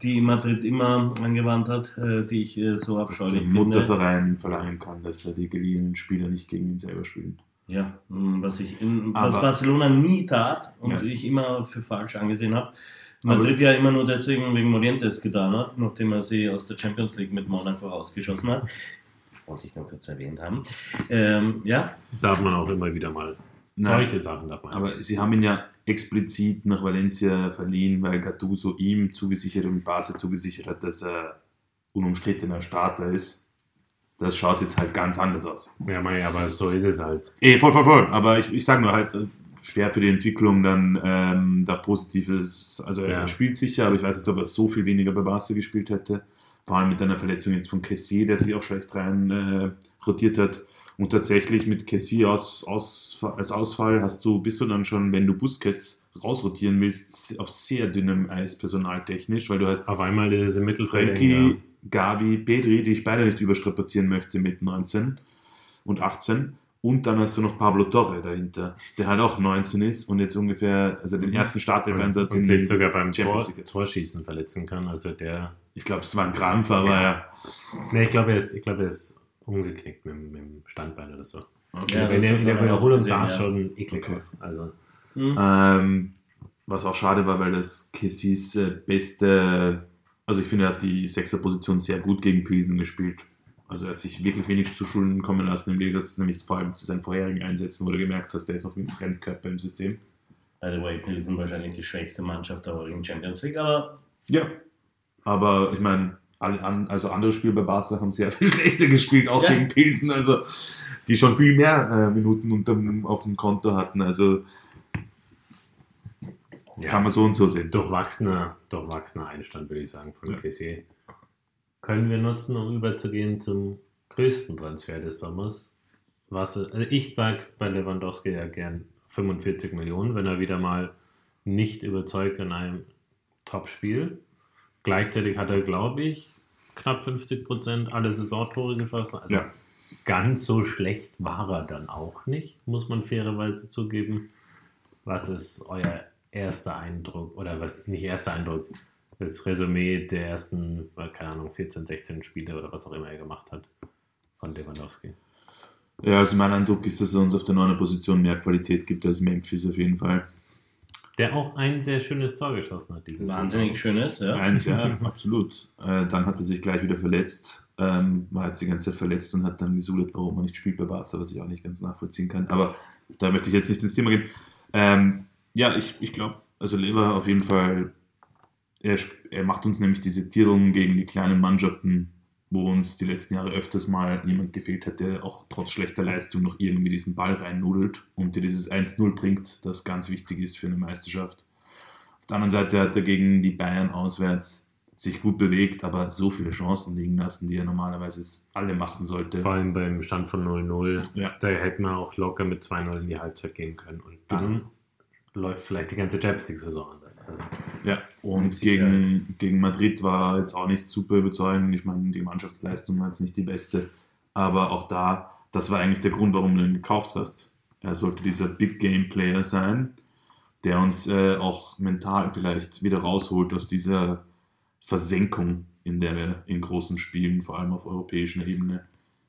[SPEAKER 3] die Madrid immer angewandt hat, äh, die ich äh, so abscheulich finde?
[SPEAKER 2] Mutterverein verlangen kann, dass er die geliehenen Spieler nicht gegen ihn selber spielen.
[SPEAKER 3] Ja, mh, was ich in, was
[SPEAKER 2] Aber-
[SPEAKER 3] Barcelona nie tat und
[SPEAKER 2] Ja.
[SPEAKER 3] ich immer für falsch angesehen habe. Madrid ja immer nur deswegen wegen Morientes getan hat, nachdem er sie aus der Champions League mit Monaco ausgeschossen hat. Wollte ich nur kurz erwähnt haben. Ähm, ja,
[SPEAKER 4] darf man auch immer wieder mal,
[SPEAKER 2] Nein.
[SPEAKER 4] solche Sachen darf man.
[SPEAKER 2] Aber sie haben ihn ja explizit nach Valencia verliehen, weil Gattuso ihm zugesichert und Barca zugesichert hat, dass er unumstrittener Starter ist. Das schaut jetzt halt ganz anders aus.
[SPEAKER 4] ja, mei, aber so ist es halt.
[SPEAKER 2] Eh, voll, voll, voll. Aber ich, ich sage nur halt, äh, schwer für die Entwicklung dann ähm, da Positives. Also er
[SPEAKER 4] Ja.
[SPEAKER 2] spielt sicher, aber ich weiß nicht, ob er so viel weniger bei Barca gespielt hätte. Vor allem mit einer Verletzung jetzt von Kessie, der sich auch schlecht rein äh, rotiert hat. Und tatsächlich mit Kessie aus, aus, als Ausfall hast du, bist du dann schon, wenn du Busquets rausrotieren willst, auf sehr dünnem Eis personaltechnisch, weil du hast
[SPEAKER 4] Auf einmal ist im Mittelfeld.
[SPEAKER 2] Frankie, Gavi, Pedri, die ich beide nicht überstrapazieren möchte mit 19 und 18. Und dann hast du noch Pablo Torre dahinter, der halt auch 19 ist und jetzt ungefähr, also den ersten
[SPEAKER 4] und,
[SPEAKER 2] Startelf-Einsatz
[SPEAKER 4] und
[SPEAKER 2] in
[SPEAKER 4] sich sogar beim Tor. Torschießen verletzen kann. Also der
[SPEAKER 2] ich glaube, es war ein Krampf, aber
[SPEAKER 4] Ja.
[SPEAKER 2] ja.
[SPEAKER 4] Ne, ich glaube, er ist, ich glaube, er ist umgeknickt mit, dem- mit dem Standbein oder so.
[SPEAKER 2] Okay.
[SPEAKER 3] Ja,
[SPEAKER 4] er in der Wiederholung sah es schon eklig
[SPEAKER 2] Okay.
[SPEAKER 4] aus. Also,
[SPEAKER 3] hm.
[SPEAKER 2] Ähm, was auch schade war, weil das Kessis äh, beste, also ich finde, er hat die Sechserposition sehr gut gegen Pilsen gespielt. Also er hat sich wirklich wenig zu Schulden kommen lassen, im Gegensatz nämlich vor allem zu seinen vorherigen Einsätzen, wo du gemerkt hast, der ist noch wie ein Fremdkörper im System.
[SPEAKER 3] By the way, Pilsen wahrscheinlich die schwächste Mannschaft der heurigen Champions League, aber
[SPEAKER 2] Ja. Aber ich meine, alle an, also andere Spieler bei Barca haben sehr [LAUGHS] viel schlechter gespielt, auch
[SPEAKER 3] Ja.
[SPEAKER 2] gegen Pilsen, also die schon viel mehr äh, Minuten unterm, auf dem Konto hatten. Also
[SPEAKER 4] ja,
[SPEAKER 2] kann man so und so sehen.
[SPEAKER 4] durchwachsener, durchwachsener Einstand, würde ich sagen, von
[SPEAKER 2] Ja.
[SPEAKER 4] Kessier. Können wir nutzen, um überzugehen zum größten Transfer des Sommers. Was, also ich sage bei Lewandowski ja gern 45 Millionen, wenn er wieder mal nicht überzeugt in einem Top-Spiel. Gleichzeitig hat er, glaube ich, knapp 50 Prozent alle Saisontore geschossen. Also
[SPEAKER 2] Ja.
[SPEAKER 4] ganz so schlecht war er dann auch nicht, muss man fairerweise zugeben. Was ist euer erster Eindruck oder was nicht erster Eindruck, das Resümee der ersten, keine Ahnung, 14, 16 Spiele oder was auch immer er gemacht hat von Lewandowski?
[SPEAKER 2] Ja, also mein Eindruck ist, dass er uns auf der neuen Position mehr Qualität gibt als Memphis auf jeden Fall.
[SPEAKER 4] Der auch ein sehr schönes Tor geschossen hat. Dieses
[SPEAKER 3] Wahnsinnig schönes, ja.
[SPEAKER 2] Eins, ja, [LAUGHS] absolut. Äh, dann hat er sich gleich wieder verletzt, ähm, war jetzt die ganze Zeit verletzt und hat dann gesucht, warum er nicht spielt bei Barca, was ich auch nicht ganz nachvollziehen kann. Aber da möchte ich jetzt nicht ins Thema gehen. Ähm, ja, ich, ich glaube, also Lever auf jeden Fall, er, er macht uns nämlich diese Tierungen gegen die kleinen Mannschaften wo uns die letzten Jahre öfters mal jemand gefehlt hat, der auch trotz schlechter Leistung noch irgendwie diesen Ball reinnudelt und dir dieses 1-0 bringt, das ganz wichtig ist für eine Meisterschaft. Auf der anderen Seite hat er gegen die Bayern auswärts sich gut bewegt, aber so viele Chancen liegen lassen, die er normalerweise alle machen sollte.
[SPEAKER 4] Vor allem beim Stand von 0-0,
[SPEAKER 2] Ja.
[SPEAKER 4] da hätte man auch locker mit 2-0 in die Halbzeit gehen können und dann
[SPEAKER 2] Genau.
[SPEAKER 4] läuft vielleicht die ganze Champions League-Saison anders. Also,
[SPEAKER 2] Ja, und gegen, gegen Madrid war jetzt auch nicht super überzeugend. Ich meine, die Mannschaftsleistung war jetzt nicht die beste. Aber auch da, das war eigentlich der Grund, warum du ihn gekauft hast. Er sollte dieser Big Game Player sein, der uns äh, auch mental vielleicht wieder rausholt aus dieser Versenkung, in der wir in großen Spielen, vor allem auf europäischer Ebene,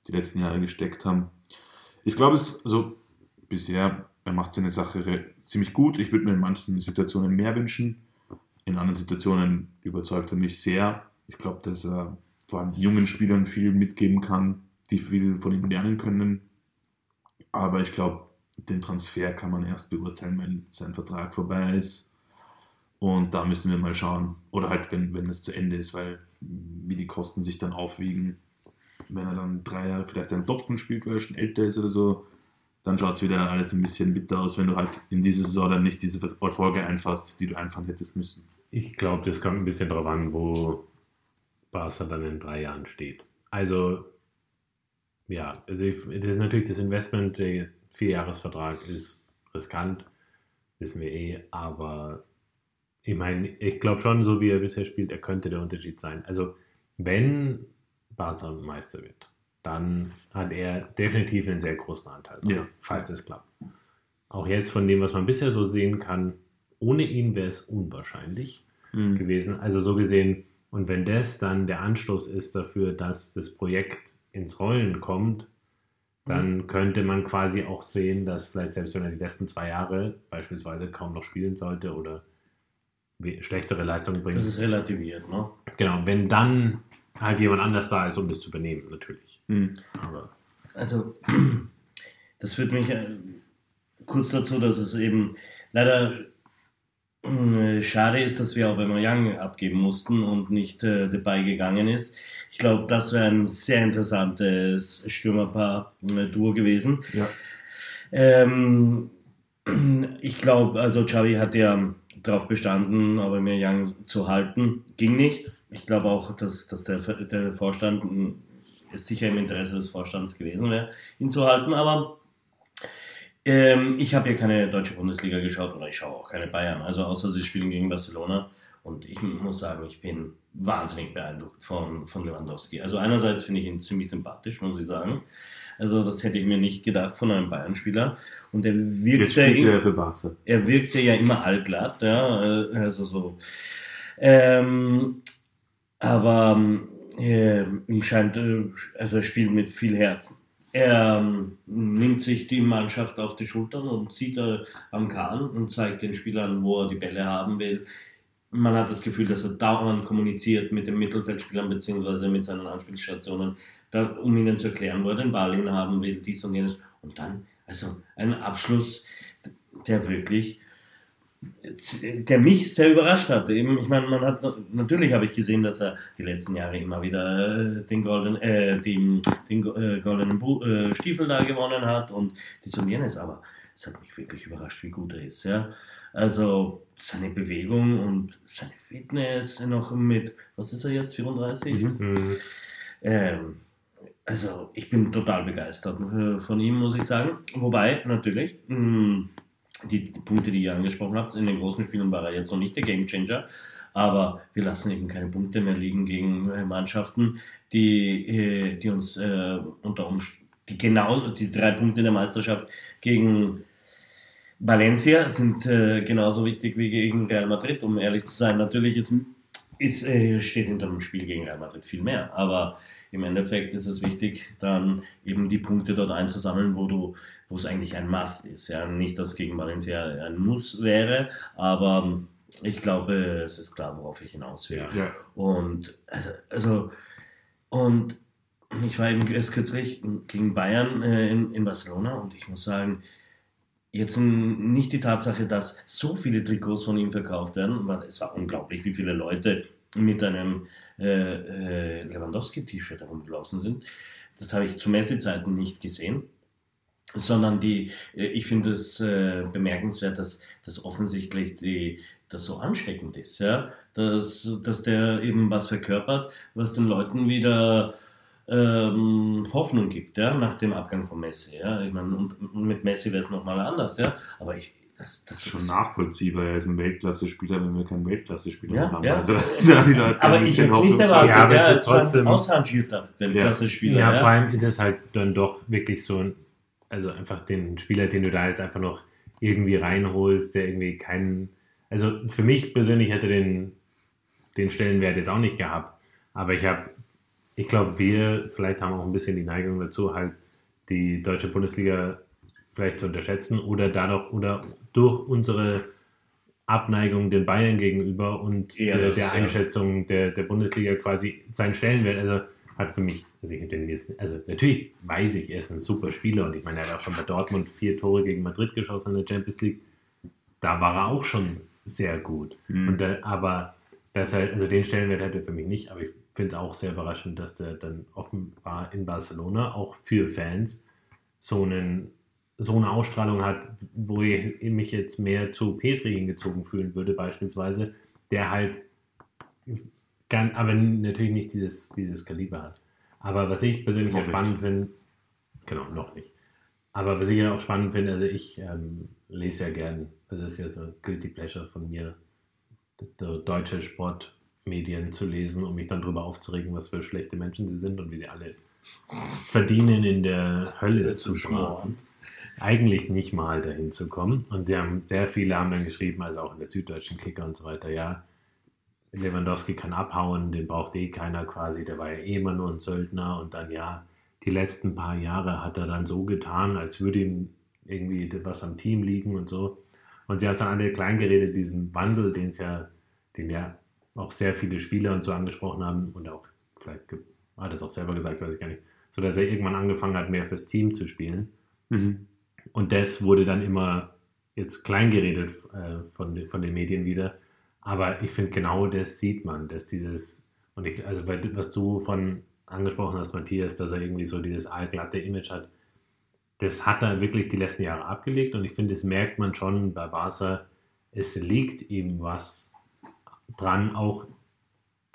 [SPEAKER 2] die letzten Jahre gesteckt haben. Ich glaube, es, also bisher, er macht seine Sache ziemlich gut. Ich würde mir in manchen Situationen mehr wünschen. In anderen Situationen überzeugt er mich sehr. Ich glaube, dass er vor allem jungen Spielern viel mitgeben kann, die viel von ihm lernen können. Aber ich glaube, den Transfer kann man erst beurteilen, wenn sein Vertrag vorbei ist. Und da müssen wir mal schauen. Oder halt, wenn, wenn es zu Ende ist, weil wie die Kosten sich dann aufwiegen. Wenn er dann drei Jahre vielleicht einen Dortmund spielt, weil er schon älter ist oder so, dann schaut es wieder alles ein bisschen bitter aus, wenn du halt in dieser Saison dann nicht diese Erfolge einfasst, die du einfahren hättest müssen.
[SPEAKER 4] ich glaube, das kommt ein bisschen darauf an, wo Barca dann in drei Jahren steht. Also, ja, also ich, das ist natürlich das Investment, der Vierjahresvertrag ist riskant, wissen wir eh, aber ich meine, ich glaube schon, so wie er bisher spielt, er könnte der Unterschied sein. Also, wenn Barca Meister wird, dann hat er definitiv einen sehr großen Anteil, dran,
[SPEAKER 2] Ja.
[SPEAKER 4] falls es klappt. Auch jetzt von dem, was man bisher so sehen kann, ohne ihn wäre es unwahrscheinlich
[SPEAKER 2] Mhm.
[SPEAKER 4] gewesen. Also so gesehen, und wenn das dann der Anstoß ist dafür, dass das Projekt ins Rollen kommt, dann könnte man quasi auch sehen, dass vielleicht selbst wenn er die letzten zwei Jahre beispielsweise kaum noch spielen sollte oder schlechtere Leistungen bringt,
[SPEAKER 3] Das ist relativiert, ne?
[SPEAKER 4] genau, wenn dann halt jemand anders da ist, um das zu übernehmen, natürlich.
[SPEAKER 2] Mhm.
[SPEAKER 4] Aber
[SPEAKER 3] Also, [CLEARS THROAT] das führt mich äh, kurz dazu, dass es eben leider äh, schade ist, dass wir auch Young abgeben mussten und nicht äh, dabei gegangen ist. Ich glaube, das wäre ein sehr interessantes Stürmerpaar-Duo gewesen.
[SPEAKER 2] Ja.
[SPEAKER 3] Ähm, [CLEARS THROAT] ich glaube, also Xavi hat ja darauf bestanden, aber mir Young zu halten, ging nicht. Ich glaube auch, dass, dass der, der Vorstand ist sicher im Interesse des Vorstands gewesen wäre, ihn zu halten, aber ähm, ich habe ja keine deutsche Bundesliga geschaut oder ich schaue auch keine Bayern, also außer sie spielen gegen Barcelona und ich muss sagen, ich bin wahnsinnig beeindruckt von, von Lewandowski. Also einerseits finde ich ihn ziemlich sympathisch, muss ich sagen. Also das hätte ich mir nicht gedacht von einem Bayern-Spieler. Und er wirkte,
[SPEAKER 2] er für Barca.
[SPEAKER 3] er wirkte ja immer allglatt, ja, äh, also so. Ähm, aber äh, ihm scheint, äh, also er spielt mit viel Herzen. Er ähm, nimmt sich die Mannschaft auf die Schultern und zieht äh, am Kahn und zeigt den Spielern, wo er die Bälle haben will. Man hat das Gefühl, dass er dauernd kommuniziert mit den Mittelfeldspielern beziehungsweise mit seinen Anspielstationen, um ihnen zu erklären, wo er den Ball hinhaben will, dies und jenes. Und dann, also ein Abschluss, der wirklich, der mich sehr überrascht hat. Eben, ich meine, man hat natürlich habe ich gesehen, dass er die letzten Jahre immer wieder äh, den goldenen, äh, den, den äh, goldenen Bu äh, Stiefel da gewonnen hat und dies und jenes, aber es hat mich wirklich überrascht, wie gut er ist. Ja? Also seine Bewegung und seine Fitness noch mit, was ist er jetzt, 34?
[SPEAKER 2] Mhm.
[SPEAKER 4] mh,
[SPEAKER 3] Ähm, also ich bin total begeistert äh, von ihm, muss ich sagen. Wobei, natürlich, mh, die, Punkte, die ihr angesprochen habt, in den großen Spielen war er jetzt noch nicht der Gamechanger. Aber wir lassen eben keine Punkte mehr liegen gegen äh, Mannschaften, die, äh, die uns unter Umständen die genau, die drei Punkte in der Meisterschaft gegen Valencia sind genauso wichtig wie gegen Real Madrid, um ehrlich zu sein. Natürlich ist, ist, steht hinter dem Spiel gegen Real Madrid viel mehr, aber im Endeffekt ist es wichtig, dann eben die Punkte dort einzusammeln, wo du, wo es eigentlich ein Must ist. Ja, nicht, dass gegen Valencia ein Muss wäre, aber ich glaube, es ist klar, worauf ich hinaus will.
[SPEAKER 2] Ja.
[SPEAKER 3] Und also, also und ich war eben erst kürzlich gegen Bayern äh, in, in Barcelona und ich muss sagen, jetzt nicht die Tatsache, dass so viele Trikots von ihm verkauft werden, weil es war unglaublich, wie viele Leute mit einem äh, äh, Lewandowski-T-Shirt herumgelaufen sind. Das habe ich zu Messezeiten nicht gesehen sondern die, äh, ich finde es äh, bemerkenswert, dass, dass offensichtlich die, das so ansteckend ist, ja, dass, dass der eben was verkörpert, was den Leuten wieder ähm, Hoffnung gibt, ja, nach dem Abgang von Messi, ja, ich meine, und, und mit Messi wäre es nochmal anders, ja, aber ich, das, das
[SPEAKER 2] ist schon
[SPEAKER 3] ist-
[SPEAKER 2] nachvollziehbar. Er ist ein Weltklasse-Spieler, wenn wir keinen Weltklasse-Spieler
[SPEAKER 3] Ja,
[SPEAKER 2] mehr haben.
[SPEAKER 3] ja.
[SPEAKER 2] Also das ist ja die Leute
[SPEAKER 3] aber ich es nicht erwartet,
[SPEAKER 4] Ja, aber
[SPEAKER 3] ja,
[SPEAKER 4] es ist trotzdem-
[SPEAKER 3] ausrangierter Weltklasse-Spieler,
[SPEAKER 4] Ja,
[SPEAKER 3] ja.
[SPEAKER 4] vor allem ist es halt dann doch wirklich so ein, also einfach den Spieler, den du da jetzt einfach noch irgendwie reinholst, der irgendwie keinen, also für mich persönlich hätte den, den Stellenwert jetzt auch nicht gehabt, aber ich habe, ich glaube, wir vielleicht haben auch ein bisschen die Neigung dazu, halt die deutsche Bundesliga vielleicht zu unterschätzen oder dadurch oder durch unsere Abneigung den Bayern gegenüber und
[SPEAKER 3] Ja,
[SPEAKER 4] der,
[SPEAKER 3] das,
[SPEAKER 4] der
[SPEAKER 3] ja.
[SPEAKER 4] Einschätzung der, der Bundesliga quasi seinen Stellenwert, also hat für mich, also ich den jetzt, also natürlich weiß ich, er ist ein super Spieler und ich meine, er hat auch schon bei Dortmund vier Tore gegen Madrid geschossen in der Champions League. Da war er auch schon sehr gut.
[SPEAKER 2] Mhm.
[SPEAKER 4] Und da, aber das halt, also den Stellenwert hat er für mich nicht, aber ich finde es auch sehr überraschend, dass der dann offenbar in Barcelona auch für Fans so, einen, so eine Ausstrahlung hat, wo ich mich jetzt mehr zu Petri hingezogen fühlen würde, beispielsweise, der halt Gan- aber natürlich nicht dieses, dieses Kaliber hat. Aber was ich persönlich auch spannend finde, genau, noch nicht. Aber was ich ja auch spannend finde, also ich ähm, lese ja gern, also das ist ja so Guilty Pleasure von mir, deutsche Sportmedien zu lesen, um mich dann darüber aufzuregen, was für schlechte Menschen sie sind und wie sie alle verdienen, in der Hölle zu schmoren eigentlich nicht mal dahin zu kommen. Und die haben, sehr viele haben dann geschrieben, also auch in der Süddeutschen Kicker und so weiter, ja, Lewandowski kann abhauen, den braucht eh keiner quasi, der war ja eh immer nur ein Söldner und dann ja, die letzten paar Jahre hat er dann so getan, als würde ihm irgendwie was am Team liegen und so. Und sie haben es dann alle kleingeredet, diesen Wandel, den es ja, den ja auch sehr viele Spieler und so angesprochen haben und auch vielleicht hat er es auch selber gesagt, weiß ich gar nicht, so dass er irgendwann angefangen hat, mehr fürs Team zu spielen.
[SPEAKER 2] Mhm.
[SPEAKER 4] Und das wurde dann immer jetzt kleingeredet äh, von, den- von den Medien wieder. Aber ich finde, genau das sieht man, dass dieses, und ich, also was du von angesprochen hast, Matthias, dass er irgendwie so dieses allglatte Image hat, das hat er wirklich die letzten Jahre abgelegt. Und ich finde, das merkt man schon bei Barca, es liegt ihm was dran, auch,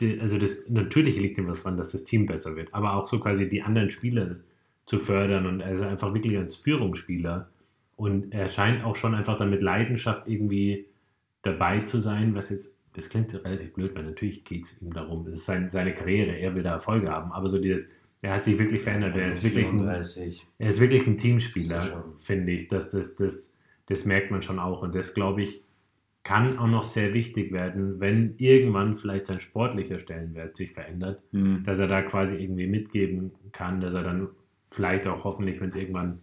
[SPEAKER 4] also das, natürlich liegt ihm was dran, dass das Team besser wird, aber auch so quasi die anderen Spieler zu fördern und er ist einfach wirklich als Führungsspieler und er scheint auch schon einfach dann mit Leidenschaft irgendwie dabei zu sein, was jetzt, das klingt relativ blöd, weil natürlich geht es ihm darum, es ist sein, seine Karriere, er will da Erfolge haben, aber so dieses, er hat sich wirklich verändert, er ist wirklich ein,
[SPEAKER 3] 34.
[SPEAKER 4] er ist wirklich ein Teamspieler,
[SPEAKER 3] er
[SPEAKER 4] finde ich. Das, das, das, das merkt man schon auch. Und das, glaube ich, kann auch noch sehr wichtig werden, wenn irgendwann vielleicht sein sportlicher Stellenwert sich verändert,
[SPEAKER 2] Mhm.
[SPEAKER 4] dass er da quasi irgendwie mitgeben kann, dass er dann vielleicht auch hoffentlich, wenn es irgendwann,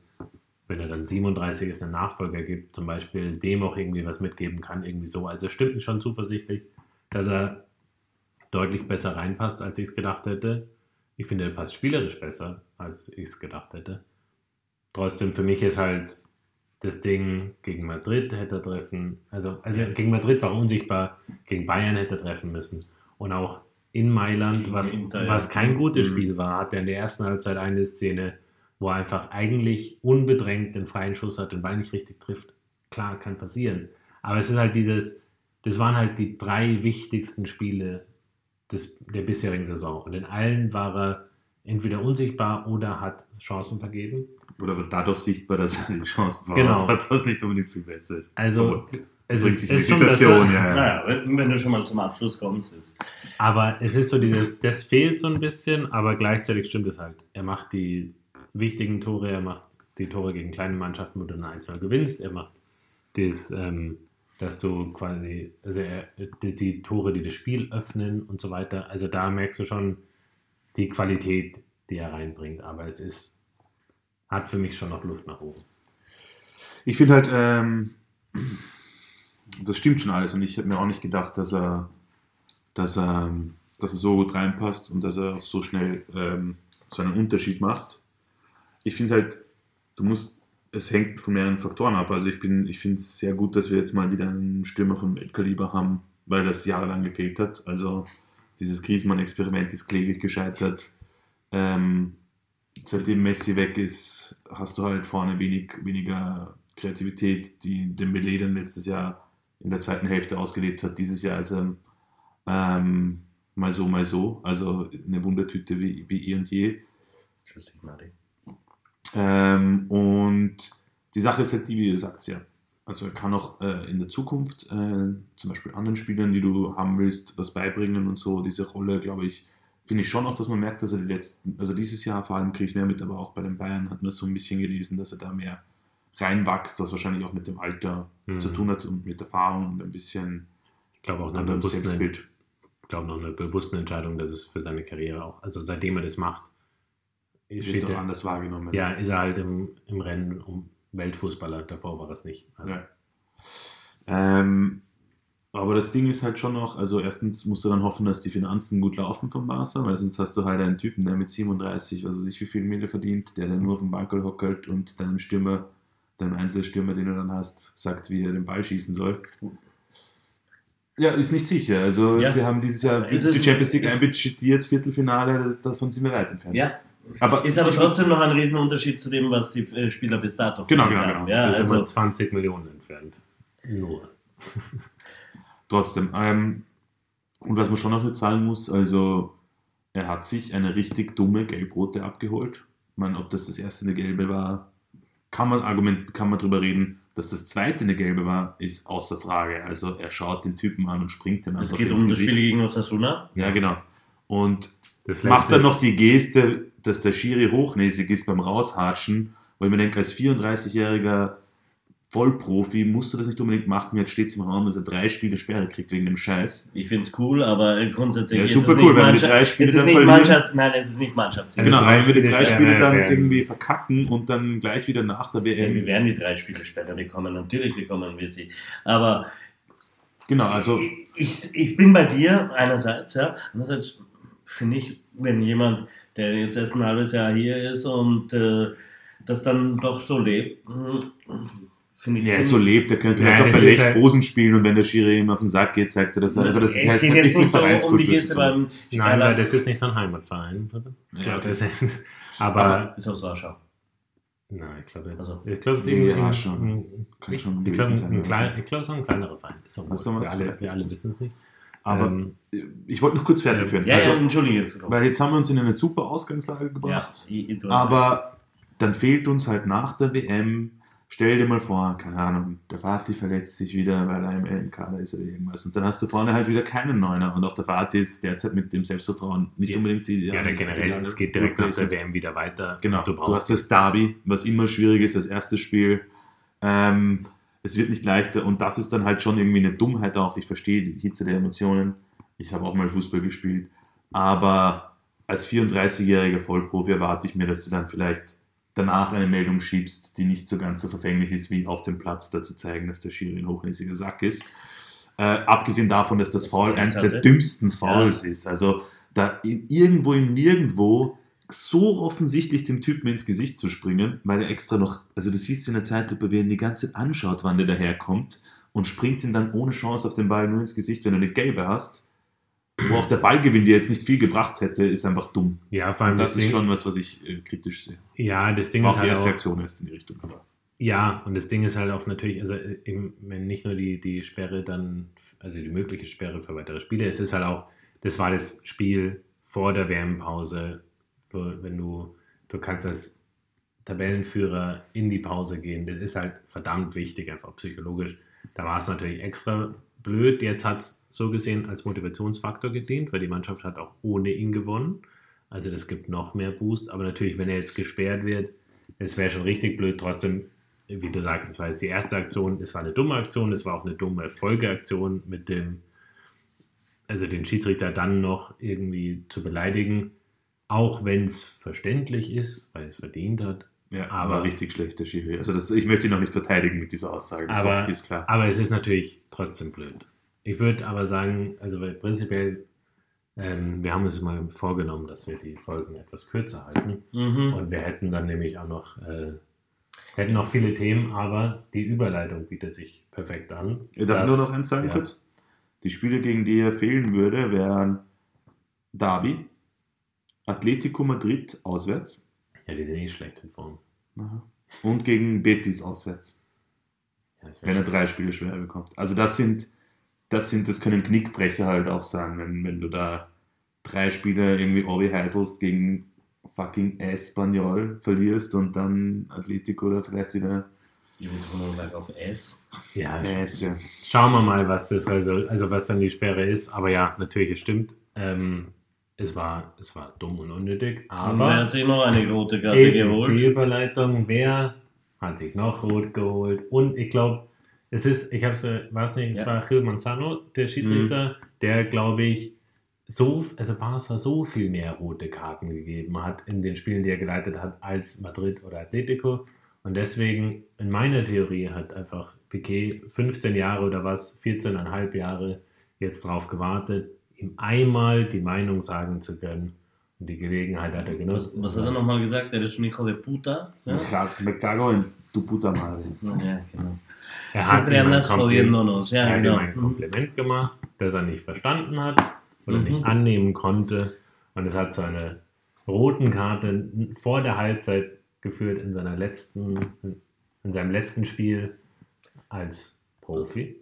[SPEAKER 4] wenn er dann 37 ist, einen Nachfolger gibt, zum Beispiel dem auch irgendwie was mitgeben kann, irgendwie so. Also stimmt schon zuversichtlich, dass er deutlich besser reinpasst, als ich es gedacht hätte. Ich finde, er passt spielerisch besser, als ich es gedacht hätte. Trotzdem, für mich ist halt das Ding gegen Madrid hätte er treffen, also, also gegen Madrid war unsichtbar, gegen Bayern hätte er treffen müssen. Und auch in Mailand, was,
[SPEAKER 3] Inter, ja.
[SPEAKER 4] was kein gutes
[SPEAKER 2] Mhm.
[SPEAKER 4] Spiel war, hat er in der ersten Halbzeit eine Szene, wo er einfach eigentlich unbedrängt den freien Schuss hat, den Ball nicht richtig trifft. Klar, kann passieren. Aber es ist halt dieses, das waren halt die drei wichtigsten Spiele des, der bisherigen Saison. Und in allen war er entweder unsichtbar oder hat Chancen vergeben.
[SPEAKER 2] Oder wird dadurch sichtbar, dass er die Chancen
[SPEAKER 4] Genau.
[SPEAKER 2] verhaut hat, was nicht unbedingt viel besser ist.
[SPEAKER 4] Also,
[SPEAKER 2] Aber
[SPEAKER 4] es
[SPEAKER 2] bringt
[SPEAKER 4] ist,
[SPEAKER 2] sich in die
[SPEAKER 4] ist schon
[SPEAKER 2] Situation,
[SPEAKER 4] besser,
[SPEAKER 2] ja, ja.
[SPEAKER 3] Naja, wenn, wenn du schon mal zum Abschluss kommst, ist.
[SPEAKER 4] Aber es ist so dieses, das fehlt so ein bisschen, aber gleichzeitig stimmt es halt. Er macht die wichtigen Tore, er macht die Tore gegen kleine Mannschaften, wo du eine 1 gewinnst, er macht das, ähm, dass du quasi, also er, die, die Tore, die das Spiel öffnen und so weiter. Also da merkst du schon die Qualität, die er reinbringt. Aber es ist, hat für mich schon noch Luft nach oben.
[SPEAKER 2] Ich finde halt, ähm, das stimmt schon alles und ich hätte mir auch nicht gedacht, dass er, dass er, dass er so gut reinpasst und dass er so schnell ähm, so einen Unterschied macht. Ich finde halt, du musst, es hängt von mehreren Faktoren ab. Also ich bin, ich finde es sehr gut, dass wir jetzt mal wieder einen Stürmer von Weltkaliber haben, weil das jahrelang gefehlt hat. Also dieses Griezmann-Experiment ist kläglich gescheitert. Ähm, seitdem Messi weg ist, hast du halt vorne wenig, weniger Kreativität, die Dembele dann letztes Jahr in der zweiten Hälfte ausgelebt hat. Dieses Jahr also ähm, mal so, mal so. Also eine Wundertüte wie, wie eh und je.
[SPEAKER 3] Mari.
[SPEAKER 2] Ähm, und die Sache ist halt die, wie du sagst, ja. Also er kann auch äh, in der Zukunft äh, zum Beispiel anderen Spielern, die du haben willst, was beibringen und so. Diese Rolle, glaube ich, finde ich schon auch, dass man merkt, dass er die letzten, also dieses Jahr vor allem kriege ich es mehr mit, aber auch bei den Bayern hat man so ein bisschen gelesen, dass er da mehr reinwächst, was wahrscheinlich auch mit dem Alter
[SPEAKER 4] Mhm.
[SPEAKER 2] zu tun hat und mit Erfahrung und ein bisschen
[SPEAKER 4] Ich glaube auch eine
[SPEAKER 2] anderem
[SPEAKER 4] bewusste,
[SPEAKER 2] Selbstbild.
[SPEAKER 4] ich glaube noch eine bewusste Entscheidung, dass es für seine Karriere auch, also seitdem er das macht,
[SPEAKER 2] Wird
[SPEAKER 4] steht
[SPEAKER 2] doch
[SPEAKER 4] er,
[SPEAKER 2] anders wahrgenommen.
[SPEAKER 4] ja, ist er halt im, im Rennen um Weltfußballer. Davor war er es nicht. Also,
[SPEAKER 2] Ja. Ähm, aber das Ding ist halt schon noch, also erstens musst du dann hoffen, dass die Finanzen gut laufen vom Barca, weil sonst hast du halt einen Typen, der mit 37, also sich wie viel Mille verdient, der dann nur auf dem Bankerl hockelt und deinem Stürmer, deinem Einzelstürmer, den du dann hast, sagt, wie er den Ball schießen soll. Ja, ist nicht sicher. Also
[SPEAKER 3] Ja.
[SPEAKER 2] sie haben dieses Jahr
[SPEAKER 3] Ist
[SPEAKER 2] die
[SPEAKER 3] es-
[SPEAKER 2] Champions League einbudgetiert, Viertelfinale, das, davon sind wir weit entfernt.
[SPEAKER 3] Ja,
[SPEAKER 2] Aber
[SPEAKER 3] ist aber trotzdem noch ein Riesenunterschied zu dem, was die äh, Spieler bis dato
[SPEAKER 2] Genau, genau,
[SPEAKER 3] haben.
[SPEAKER 2] genau.
[SPEAKER 3] Ja,
[SPEAKER 4] sind
[SPEAKER 3] also,
[SPEAKER 4] mal 20 Millionen entfernt. Nur. [LAUGHS]
[SPEAKER 2] Trotzdem. Ähm, und was man schon noch sagen muss, also er hat sich eine richtig dumme Gelbrote abgeholt. Ich meine, ob das das erste eine gelbe war, kann man, Argument, kann man drüber reden. Dass das zweite eine gelbe war, ist außer Frage. Also er schaut den Typen an und springt ihm
[SPEAKER 3] es
[SPEAKER 2] einfach
[SPEAKER 3] geht
[SPEAKER 2] ins
[SPEAKER 3] um das
[SPEAKER 2] Gesicht.
[SPEAKER 3] Spiel gegen Osasuna.
[SPEAKER 2] Ja, genau. Und
[SPEAKER 4] Das
[SPEAKER 2] macht
[SPEAKER 4] letzte-
[SPEAKER 2] dann noch die Geste, dass der Schiri hochnäsig ist beim Raushatschen, weil ich mir denke, als 34-jähriger Vollprofi musst du das nicht unbedingt machen. Jetzt steht es im Raum, dass er drei Spiele Sperre kriegt wegen dem Scheiß.
[SPEAKER 3] Ich finde es cool, aber grundsätzlich
[SPEAKER 2] Ja,
[SPEAKER 3] ist
[SPEAKER 2] super
[SPEAKER 3] es
[SPEAKER 2] cool,
[SPEAKER 3] nicht
[SPEAKER 2] wenn wir die
[SPEAKER 3] Mannschaft.
[SPEAKER 2] drei
[SPEAKER 3] Es
[SPEAKER 2] Spiele
[SPEAKER 3] ist
[SPEAKER 2] dann
[SPEAKER 3] nicht. Mannschaft, nein, es ist nicht Mannschaftsziel.
[SPEAKER 2] Genau,
[SPEAKER 4] drei
[SPEAKER 2] wenn wir die drei
[SPEAKER 4] Sperre
[SPEAKER 2] Spiele dann
[SPEAKER 4] werden.
[SPEAKER 2] irgendwie verkacken und dann gleich wieder nach der
[SPEAKER 3] Ja, wir
[SPEAKER 2] WM.
[SPEAKER 3] werden die drei Spiele später bekommen, natürlich bekommen wir sie. Aber
[SPEAKER 2] Genau, also
[SPEAKER 3] ich, ich bin bei dir einerseits, ja. Andererseits finde ich, wenn jemand, der jetzt erst ein halbes Jahr hier ist und äh, das dann doch so lebt, hm, finde ich
[SPEAKER 2] ja,
[SPEAKER 3] ziemlich-
[SPEAKER 2] so lebt, der könnte
[SPEAKER 4] Nein,
[SPEAKER 2] vielleicht auch bei
[SPEAKER 4] ist
[SPEAKER 2] Lech
[SPEAKER 4] halt-
[SPEAKER 2] Bosen spielen und wenn der Schiri ihm auf den Sack geht, zeigt er das. Also das
[SPEAKER 3] es
[SPEAKER 2] heißt,
[SPEAKER 3] geht jetzt nicht so um die Geste beim
[SPEAKER 4] Nein,
[SPEAKER 3] Erlang-
[SPEAKER 4] weil das ist nicht so ein Heimatverein, oder? Ich
[SPEAKER 2] Ja,
[SPEAKER 4] glaube,
[SPEAKER 2] okay.
[SPEAKER 4] das aber,
[SPEAKER 3] Ist aus Warschau.
[SPEAKER 4] nein, ich glaube,
[SPEAKER 3] Also,
[SPEAKER 4] ich glaube, es ist irgendwie
[SPEAKER 2] ja,
[SPEAKER 4] ein-
[SPEAKER 2] schon.
[SPEAKER 4] ein-
[SPEAKER 2] Kann
[SPEAKER 4] ich,
[SPEAKER 2] schon
[SPEAKER 4] ich glaube,
[SPEAKER 2] sein,
[SPEAKER 4] ein
[SPEAKER 2] oder?
[SPEAKER 4] klein, ich glaube, es ist ein kleinerer Verein. Ist auch
[SPEAKER 2] so,
[SPEAKER 4] wir alle, wir alle wissen es nicht.
[SPEAKER 2] Aber
[SPEAKER 4] ähm,
[SPEAKER 2] ich wollte noch kurz fertig
[SPEAKER 4] Ja.
[SPEAKER 2] führen.
[SPEAKER 3] Ja,
[SPEAKER 2] also,
[SPEAKER 3] ja, entschuldige.
[SPEAKER 2] weil jetzt haben wir uns in eine super Ausgangslage
[SPEAKER 3] Ja,
[SPEAKER 2] gebracht.
[SPEAKER 3] hast-
[SPEAKER 2] Aber dann fehlt uns halt nach der WM, stell dir mal vor, keine Ahnung, der Vati verletzt sich wieder, weil er im EM-Kader ist oder irgendwas. Und dann hast du vorne halt wieder keinen Neuner. Und auch der Vati ist derzeit mit dem Selbstvertrauen nicht
[SPEAKER 4] Ja.
[SPEAKER 2] unbedingt die
[SPEAKER 4] ja, dann generell, es geht direkt nach der WM wieder weiter.
[SPEAKER 2] Genau, du,
[SPEAKER 4] Du
[SPEAKER 2] hast das Derby, was immer schwierig ist, das erste Spiel. Ähm, es wird nicht leichter und das ist dann halt schon irgendwie eine Dummheit auch. Ich verstehe die Hitze der Emotionen. Ich habe auch mal Fußball gespielt. Aber als 34-jähriger Vollprofi erwarte ich mir, dass du dann vielleicht danach eine Meldung schiebst, die nicht so ganz so verfänglich ist, wie auf dem Platz dazu zeigen, dass der Schiri ein hochnäsiger Sack ist. Äh, abgesehen davon, dass das
[SPEAKER 3] Das
[SPEAKER 2] Foul
[SPEAKER 3] hatte.
[SPEAKER 2] der dümmsten Fouls ist. Also da in, irgendwo im Nirgendwo so offensichtlich dem Typen ins Gesicht zu springen, weil er extra noch, also du siehst in der Zeitlupe, wie er ihn die ganze Zeit anschaut, wann der daherkommt und springt ihn dann ohne Chance auf den Ball nur ins Gesicht, wenn du eine gelbe hast. Wo auch der Ballgewinn dir jetzt nicht viel gebracht hätte, ist einfach dumm.
[SPEAKER 4] Ja, vor allem
[SPEAKER 2] Das
[SPEAKER 4] das
[SPEAKER 2] ist
[SPEAKER 4] Ding,
[SPEAKER 2] schon was, was ich äh, kritisch sehe.
[SPEAKER 4] Ja, das Ding
[SPEAKER 2] War
[SPEAKER 4] ist
[SPEAKER 2] auch die
[SPEAKER 4] halt
[SPEAKER 2] erste
[SPEAKER 4] auch,
[SPEAKER 2] Aktion erst in die Richtung. Aber
[SPEAKER 4] Ja, und das Ding ist halt auch natürlich, also äh, eben, wenn nicht nur die, die Sperre dann, also die mögliche Sperre für weitere Spiele, es ist halt auch, das war das Spiel vor der WM-Pause, wenn du, du kannst als Tabellenführer in die Pause gehen, das ist halt verdammt wichtig, einfach psychologisch. Da war es natürlich extra blöd, jetzt hat es so gesehen als Motivationsfaktor gedient, weil die Mannschaft hat auch ohne ihn gewonnen. Also das gibt noch mehr Boost. Aber natürlich, wenn er jetzt gesperrt wird, es wäre schon richtig blöd. Trotzdem, wie du sagst, es war jetzt die erste Aktion, es war eine dumme Aktion, es war auch eine dumme Folgeaktion mit dem, also den Schiedsrichter dann noch irgendwie zu beleidigen, auch wenn es verständlich ist, weil es verdient hat.
[SPEAKER 2] Ja,
[SPEAKER 4] Aber-
[SPEAKER 2] richtig schlechter Schiri. Also das, ich möchte ihn noch nicht verteidigen mit dieser Aussage. Das
[SPEAKER 4] Aber-
[SPEAKER 2] ist klar.
[SPEAKER 4] Aber es ist natürlich trotzdem blöd. Ich würde aber sagen, also weil prinzipiell, ähm, wir haben uns mal vorgenommen, dass wir die Folgen etwas kürzer halten.
[SPEAKER 3] Mhm.
[SPEAKER 4] Und wir hätten dann nämlich auch noch, äh, hätten noch viele Themen, aber die Überleitung bietet sich perfekt an.
[SPEAKER 2] Ich darf
[SPEAKER 4] Das-
[SPEAKER 2] nur noch eins sagen
[SPEAKER 4] ja.
[SPEAKER 2] kurz? Die Spiele, gegen die er fehlen würde, wären Derby, Atletico Madrid auswärts
[SPEAKER 4] Ja, die sind eh schlecht in Form.
[SPEAKER 2] und gegen Betis auswärts,
[SPEAKER 4] Ja,
[SPEAKER 2] wenn er drei Spiele schwer bekommt. Also das sind, das sind, das können Knickbrecher halt auch sein, wenn, wenn du da drei Spiele irgendwie Obi heißelst gegen fucking Espanyol verlierst und dann Atletico oder vielleicht wieder
[SPEAKER 3] komme gleich auf S.
[SPEAKER 4] ja,
[SPEAKER 2] Es, ja.
[SPEAKER 4] Schauen wir mal, was das also, also was dann die Sperre ist. Aber ja, natürlich, es stimmt. Ähm, es, war, es war dumm und unnötig.
[SPEAKER 3] Und wer
[SPEAKER 4] Aber
[SPEAKER 3] hat sich noch eine rote Karte geholt?
[SPEAKER 4] die Überleitung, wer hat sich noch rot geholt? Und ich glaube, es ist, ich habe es, weiß nicht, es
[SPEAKER 3] Ja.
[SPEAKER 4] war Gil Manzano, der Schiedsrichter, der, glaube ich, so, also Barca so viel mehr rote Karten gegeben hat in den Spielen, die er geleitet hat, als Madrid oder Atletico. Und deswegen, in meiner Theorie, hat einfach Piquet 15 Jahre oder was, 14,5 Jahre jetzt drauf gewartet, ihm einmal die Meinung sagen zu können. Und die Gelegenheit hat er genutzt.
[SPEAKER 3] Was, was hat er nochmal gesagt? Eres un hijo de puta. Ja,
[SPEAKER 2] Me cago en tu puta madre.
[SPEAKER 3] ja genau.
[SPEAKER 4] Er hat
[SPEAKER 3] Siempre
[SPEAKER 4] ihm
[SPEAKER 3] andas
[SPEAKER 4] Kompliment,
[SPEAKER 3] jodiéndonos. Ja,
[SPEAKER 4] er hat ihm
[SPEAKER 3] genau.
[SPEAKER 4] ein Kompliment gemacht, das er nicht verstanden hat oder
[SPEAKER 3] Mhm.
[SPEAKER 4] nicht annehmen konnte. Und es hat zu einer roten Karte vor der Halbzeit geführt in, seiner letzten, in seinem letzten Spiel als Profi.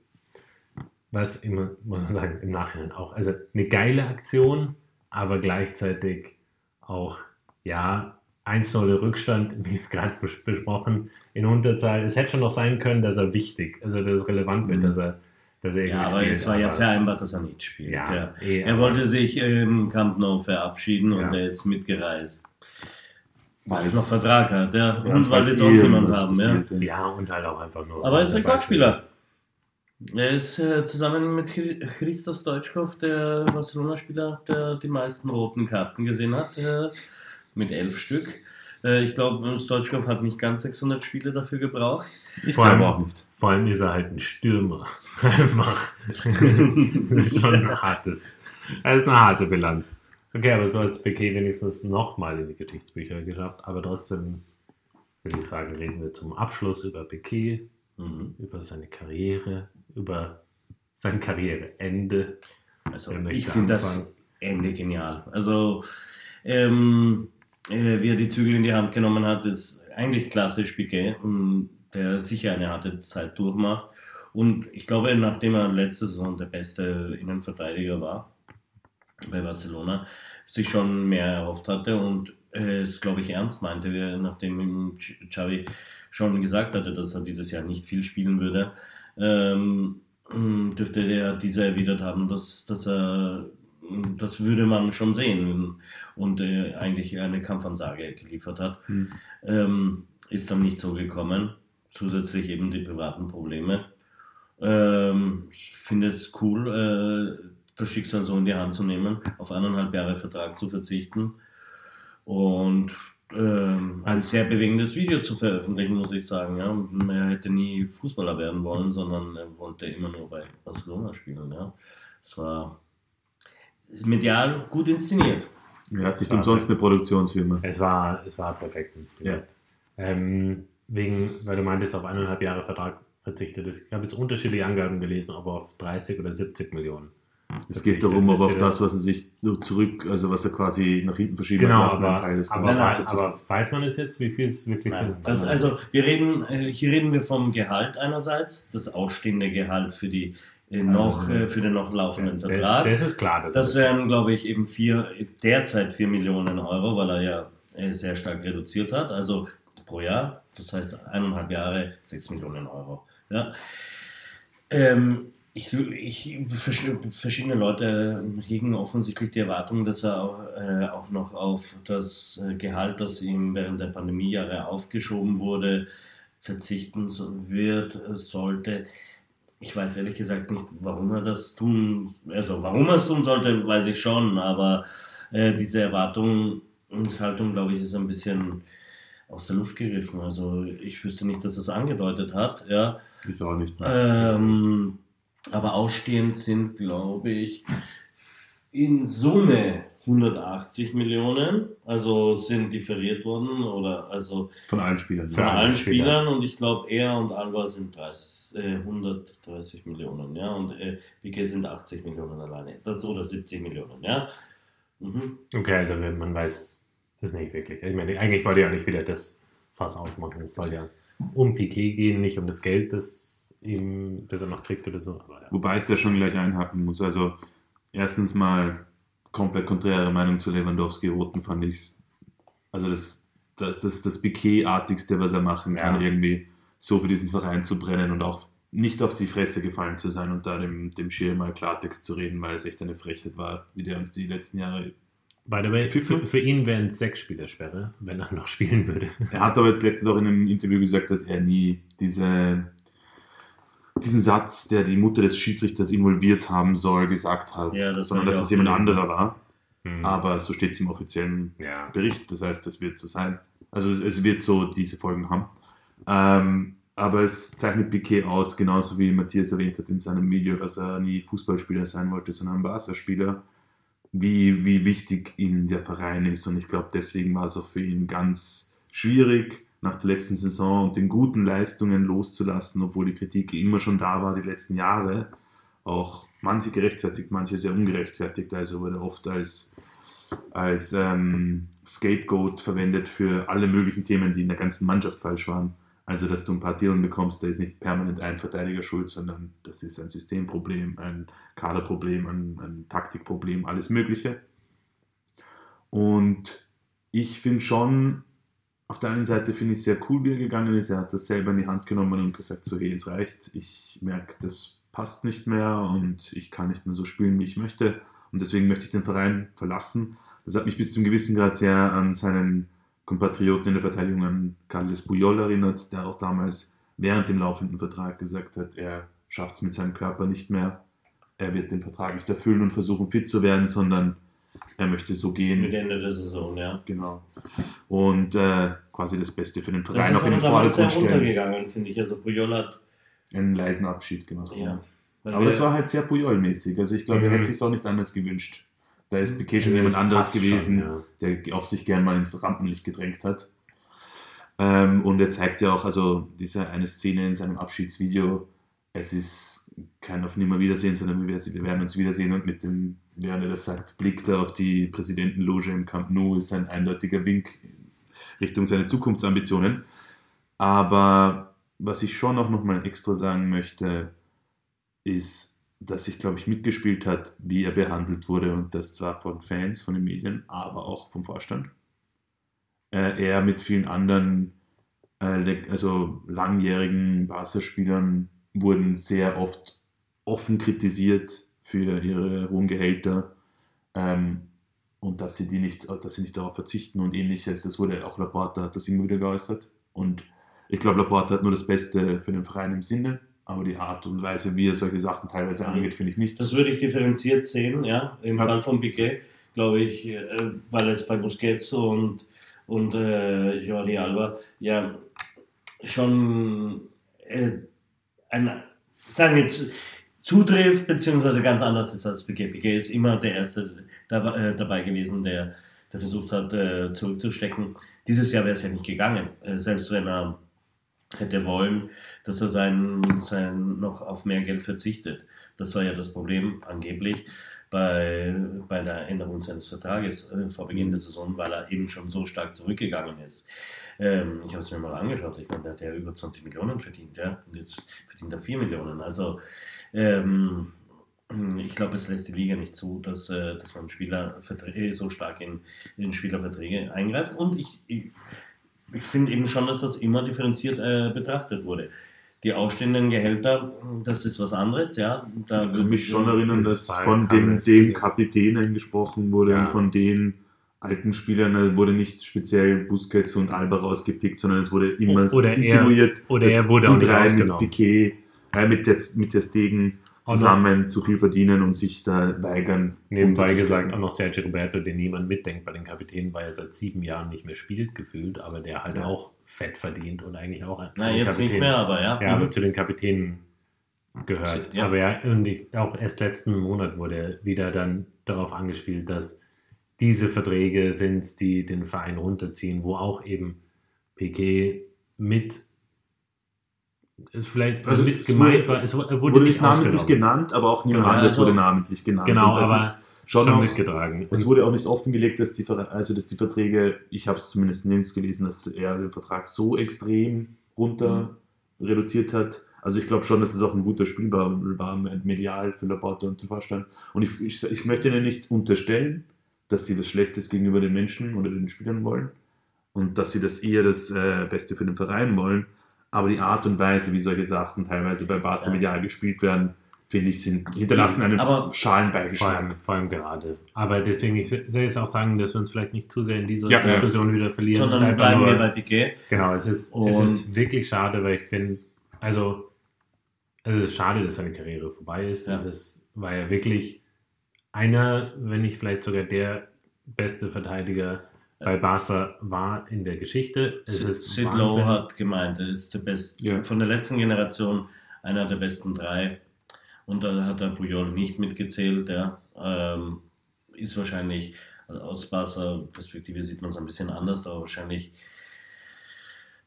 [SPEAKER 4] Was immer, muss man sagen, im Nachhinein auch. Also eine geile Aktion, aber gleichzeitig auch, ja, 1-0 Rückstand, wie gerade bes- besprochen, in Unterzahl. Es hätte schon noch sein können, dass er wichtig, also dass es relevant wird,
[SPEAKER 2] Mhm.
[SPEAKER 4] dass er, dass er
[SPEAKER 3] Ja, aber
[SPEAKER 4] spielt,
[SPEAKER 3] es war ja vereinbart, dass er nicht spielt.
[SPEAKER 4] Ja,
[SPEAKER 3] Ja.
[SPEAKER 4] eh,
[SPEAKER 3] Er wollte sich im Camp Nou verabschieden und
[SPEAKER 4] Ja.
[SPEAKER 3] er ist mitgereist. Weil er noch Vertrag hat, ja. Und weil wir sonst jemanden haben, ja.
[SPEAKER 2] passiert,
[SPEAKER 4] Ja, und halt auch einfach nur.
[SPEAKER 3] Aber er ist Rekordspieler. Er ist äh, zusammen mit Chri- Christos Deutschkopf der Barcelona-Spieler, der die meisten roten Karten gesehen hat, äh, mit elf Stück. Äh, ich glaube, Stoichkov hat nicht ganz 600 Spiele dafür gebraucht.
[SPEAKER 2] Ich
[SPEAKER 4] Vor allem-
[SPEAKER 2] auch nicht.
[SPEAKER 4] Vor allem ist er halt ein Stürmer. [LAUGHS] Einfach. [LAUGHS] das ist schon ein hartes. Das ist eine harte Bilanz. Okay, aber so als Piquet wenigstens nochmal in die Geschichtsbücher geschafft. Aber trotzdem würde ich sagen, reden wir zum Abschluss über Piquet,
[SPEAKER 3] Mhm.
[SPEAKER 4] über seine Karriere, über sein Karriereende.
[SPEAKER 3] Also ich finde das? Ende genial. Also ähm, äh, wie er die Zügel in die Hand genommen hat, ist eigentlich klassisch Piquet, ähm, der sicher eine harte Zeit durchmacht. Und ich glaube, nachdem er letzte Saison der beste Innenverteidiger war bei Barcelona, sich schon mehr erhofft hatte und äh, es, glaube ich, ernst meinte, nachdem ihm Xavi schon gesagt hatte, dass er dieses Jahr nicht viel spielen würde, ähm, mh, dürfte er diese erwidert haben, dass, dass er, das würde man schon sehen und äh, eigentlich eine Kampfansage geliefert hat.
[SPEAKER 2] Hm.
[SPEAKER 3] Ähm, ist dann nicht so gekommen. Zusätzlich eben die privaten Probleme. Ähm, ich finde es cool, äh, das Schicksal so in die Hand zu nehmen, auf eineinhalb Jahre Vertrag zu verzichten und ähm, ein sehr bewegendes Video zu veröffentlichen, muss ich sagen. Ja. Er hätte nie Fußballer werden wollen, sondern er wollte immer nur bei Barcelona spielen. Ja. Es war medial gut inszeniert.
[SPEAKER 2] Er hat nicht
[SPEAKER 4] war
[SPEAKER 2] umsonst eine Produktionsfirma.
[SPEAKER 4] Es war, es war perfekt inszeniert. Ähm, wegen, weil du meintest, auf eineinhalb Jahre Vertrag verzichtet ist. Ich habe jetzt unterschiedliche Angaben gelesen, ob auf 30 oder 70 Millionen.
[SPEAKER 2] Es geht darum, ob auf das, was er sich zurück, also was er quasi nach hinten verschieben
[SPEAKER 4] Genau,
[SPEAKER 2] hat
[SPEAKER 4] aber,
[SPEAKER 2] Teil des
[SPEAKER 4] aber,
[SPEAKER 3] Nein,
[SPEAKER 4] aber weiß man es jetzt, wie viel es wirklich
[SPEAKER 3] Nein,
[SPEAKER 4] sind?
[SPEAKER 3] das, also wir reden, äh, hier reden wir vom Gehalt einerseits, das ausstehende Gehalt für die noch äh, für den noch laufenden
[SPEAKER 4] Der-
[SPEAKER 3] Vertrag.
[SPEAKER 4] Das ist klar. Das,
[SPEAKER 3] Das wären, glaube ich, eben vier, derzeit 4 Millionen Euro, weil er ja äh, sehr stark reduziert hat, also pro Jahr. Das heißt, eineinhalb Jahre 6 Millionen Euro. Ja. Ähm, ich, ich, verschiedene Leute hegen offensichtlich die Erwartung, dass er auch, äh, auch noch auf das äh, Gehalt, das ihm während der Pandemiejahre aufgeschoben wurde, verzichten wird, sollte. Ich weiß ehrlich gesagt nicht, warum er das tun, also warum er es tun sollte, weiß ich schon, aber äh, diese Erwartungshaltung, glaube ich, ist ein bisschen aus der Luft gegriffen. Also ich wüsste nicht, dass es angedeutet hat, ja.
[SPEAKER 2] Ich auch nicht. Mehr.
[SPEAKER 3] Ähm, aber ausstehend sind, glaube ich, in Summe 180 Millionen, also sind differiert worden oder also
[SPEAKER 2] von allen Spielern.
[SPEAKER 3] Von allen Spielern und ich glaube er und Alba sind 30, äh, 130 Millionen, ja und äh, Piquet sind 80 Millionen alleine, das oder 70 Millionen, ja.
[SPEAKER 4] Mhm. Okay, also man weiß es nicht wirklich. Ich meine, eigentlich wollte ja nicht wieder das Fass aufmachen. Es soll ja um Piquet gehen, nicht um das Geld, das ihm, das er noch kriegt oder so.
[SPEAKER 2] Ja. Wobei ich da schon gleich einhaken muss. Also erstens mal komplett konträre Meinung zu Lewandowski roten fand ich also das, das, das, das Piquet-artigste, was er machen kann, ja. irgendwie so für diesen Verein zu brennen und auch nicht auf die Fresse gefallen zu sein und da dem, dem Schirr mal Klartext zu reden, weil es echt eine Frechheit war, wie der uns die letzten Jahre.
[SPEAKER 4] By the way, für, für ihn wären es sechs Spielersperre, wenn er noch spielen würde.
[SPEAKER 2] Er hat aber jetzt letztens auch in einem Interview gesagt, dass er nie diese, diesen Satz, der die Mutter des Schiedsrichters involviert haben soll, gesagt hat, ja, das sondern dass es jemand anderer war. Mhm. Aber so steht es im offiziellen ja. Bericht. Das heißt, das wird so sein. Also es, es wird so diese Folgen haben. Ähm, aber es zeichnet Piquet aus, genauso wie Matthias erwähnt hat in seinem Video, dass er nie Fußballspieler sein wollte, sondern Barca-Spieler, wie, wie wichtig ihm der Verein ist. Und ich glaube, deswegen war es auch für ihn ganz schwierig, nach der letzten Saison und den guten Leistungen loszulassen, obwohl die Kritik immer schon da war, die letzten Jahre. Auch manche gerechtfertigt, manche sehr ungerechtfertigt. Also wurde oft als, als ähm, Scapegoat verwendet für alle möglichen Themen, die in der ganzen Mannschaft falsch waren. Also, dass du ein paar Tieren bekommst, da ist nicht permanent ein Verteidiger schuld, sondern das ist ein Systemproblem, ein Kaderproblem, ein, ein Taktikproblem, alles Mögliche. Und ich finde schon, auf der einen Seite finde ich es sehr cool, wie er gegangen ist. Er hat das selber in die Hand genommen und gesagt, so hey, es reicht. Ich merke, das passt nicht mehr und ich kann nicht mehr so spielen, wie ich möchte. Und deswegen möchte ich den Verein verlassen. Das hat mich bis zum gewissen Grad sehr an seinen Kompatrioten in der Verteidigung an Carles Puyol erinnert, der auch damals während dem laufenden Vertrag gesagt hat, er schafft es mit seinem Körper nicht mehr, er wird den Vertrag nicht erfüllen und versuchen fit zu werden, sondern er möchte so gehen.
[SPEAKER 3] Mit Ende der Saison, ja.
[SPEAKER 2] Genau. Und äh, quasi das Beste für den
[SPEAKER 3] Verein auf jeden Fall. Das ist sehr runtergegangen, finde ich. Also Puyol hat
[SPEAKER 2] einen leisen Abschied gemacht.
[SPEAKER 3] Ja.
[SPEAKER 2] Aber das war halt sehr Puyol-mäßig. Also ich glaube, mhm. er hätte sich auch nicht anders gewünscht. Da ist Piquet schon jemand anderes gewesen, schon, ja. der auch sich gern mal ins Rampenlicht gedrängt hat. Ähm, und er zeigt ja auch, also diese eine Szene in seinem Abschiedsvideo, es ist kein auf Nimmerwiedersehen, sondern wir, werden uns wiedersehen und mit dem, während er das sagt, blickt er auf die Präsidentenloge im Camp Nou, ist ein eindeutiger Wink Richtung seine Zukunftsambitionen. Aber was ich schon auch nochmal extra sagen möchte, ist, dass sich, glaube ich, mitgespielt hat, wie er behandelt wurde und das zwar von Fans, von den Medien, aber auch vom Vorstand. Äh, er mit vielen anderen, äh, also langjährigen Barca-Spielern wurden sehr oft offen kritisiert für ihre hohen Gehälter ähm, und dass sie, die nicht, dass sie nicht darauf verzichten und ähnliches. Das wurde auch Laporta hat das immer wieder geäußert und ich glaube, Laporta hat nur das Beste für den Verein im Sinne aber die Art und Weise, wie er solche Sachen teilweise angeht, finde ich nicht.
[SPEAKER 3] Das würde ich differenziert sehen, ja. Im. Fall von Piquet, glaube ich, äh, weil es bei Busquets und, und äh, Jordi Alba ja schon äh, ein, sagen wir, zutrifft, beziehungsweise ganz anders ist als Piquet. Piquet ist immer der Erste dabei, äh, dabei gewesen, der, der versucht hat, äh, zurückzustecken. Dieses Jahr wäre es ja nicht gegangen, äh, selbst wenn er hätte wollen, dass er sein, sein noch auf mehr Geld verzichtet. Das war ja das Problem angeblich bei, bei der Änderung seines Vertrages äh, vor Beginn der Saison, weil er eben schon so stark zurückgegangen ist. Ähm, ich habe es mir mal angeschaut, ich meine, der hat ja über 20 Millionen verdient, ja, und jetzt verdient er 4 Millionen. Also ähm, ich glaube, es lässt die Liga nicht zu, dass, äh, dass man Spieler so stark in, in Spielerverträge eingreift. Und ich, ich ich finde eben schon, dass das immer differenziert äh, betrachtet wurde. die ausstehenden Gehälter, das ist was anderes, ja. Da
[SPEAKER 2] Ich kann mich schon erinnern,
[SPEAKER 4] das
[SPEAKER 2] dass von den, den Kapitänen gesprochen wurde
[SPEAKER 4] Ja.
[SPEAKER 2] und von den alten Spielern wurde nicht speziell Busquets und Alba rausgepickt, sondern es wurde immer
[SPEAKER 4] Oder er-
[SPEAKER 2] insinuiert,
[SPEAKER 4] oder
[SPEAKER 2] dass
[SPEAKER 4] er wurde
[SPEAKER 2] die
[SPEAKER 4] nicht
[SPEAKER 2] drei mit. Piquet, äh, mit, der, mit der Stegen zusammen zu viel verdienen und sich da weigern.
[SPEAKER 4] Nebenbei gesagt auch noch Sergio Roberto, den niemand mitdenkt bei den Kapitänen, weil er seit sieben Jahren nicht mehr spielt, gefühlt, aber der halt
[SPEAKER 2] Ja.
[SPEAKER 4] auch fett verdient und eigentlich auch ein-
[SPEAKER 3] Na,
[SPEAKER 4] zu den
[SPEAKER 3] jetzt nicht
[SPEAKER 4] Kapitänen-
[SPEAKER 3] mehr, aber ja.
[SPEAKER 4] Ja, aber
[SPEAKER 3] Mhm.
[SPEAKER 4] zu den Kapitänen gehört.
[SPEAKER 3] Ja.
[SPEAKER 4] Aber ja, und ich, auch erst letzten Monat wurde wieder dann darauf angespielt, dass diese Verträge sind, die den Verein runterziehen, wo auch eben Piquet mit es vielleicht
[SPEAKER 2] Also
[SPEAKER 4] mit
[SPEAKER 2] es
[SPEAKER 4] gemeint
[SPEAKER 2] wurde-
[SPEAKER 4] war, es wurde,
[SPEAKER 2] wurde,
[SPEAKER 4] nicht
[SPEAKER 2] namentlich genannt, aber auch niemand
[SPEAKER 4] Genau,
[SPEAKER 3] also-
[SPEAKER 2] wurde namentlich genannt.
[SPEAKER 4] Genau,
[SPEAKER 2] Und das
[SPEAKER 4] aber
[SPEAKER 2] ist schon,
[SPEAKER 4] schon
[SPEAKER 2] auch,
[SPEAKER 4] mitgetragen.
[SPEAKER 2] Es wurde auch nicht offengelegt, dass die, also dass die Verträge, ich habe es zumindest nirgends gelesen, dass er den Vertrag so extrem runter reduziert hat. Also ich glaube schon, dass es auch ein guter Spiel war, war medial für Laporte und den Vorstand. Und ich, ich, ich möchte ihnen nicht unterstellen, dass sie das Schlechtes gegenüber den Menschen oder den Spielern wollen und dass sie das eher das äh, Beste für den Verein wollen. Aber die Art und Weise, wie solche Sachen teilweise bei Barca
[SPEAKER 3] Ja.
[SPEAKER 2] medial gespielt werden, finde ich, sind, hinterlassen einen
[SPEAKER 3] Aber-
[SPEAKER 2] schalen
[SPEAKER 4] Vor allem, vor allem gerade. Aber deswegen, ich soll jetzt auch sagen, dass wir uns vielleicht nicht zu sehr in dieser
[SPEAKER 2] Ja, ja.
[SPEAKER 4] Diskussion wieder verlieren.
[SPEAKER 3] Sondern bleiben
[SPEAKER 4] nur-
[SPEAKER 3] wir bei Piquet.
[SPEAKER 4] Genau, es ist, es ist wirklich schade, weil ich finde, also, also es ist schade, dass seine Karriere vorbei ist.
[SPEAKER 3] Ja.
[SPEAKER 4] Es ist, weil er wirklich einer, wenn nicht vielleicht sogar der beste Verteidiger bei Barca war in der Geschichte. Es ist
[SPEAKER 3] Sid Lowe hat gemeint, er ist der beste,
[SPEAKER 2] Ja.
[SPEAKER 3] von der letzten Generation einer der besten drei. Und da hat er Puyol nicht mitgezählt. Ja. Ähm, ist wahrscheinlich, also aus Barca-Perspektive sieht man es ein bisschen anders, aber wahrscheinlich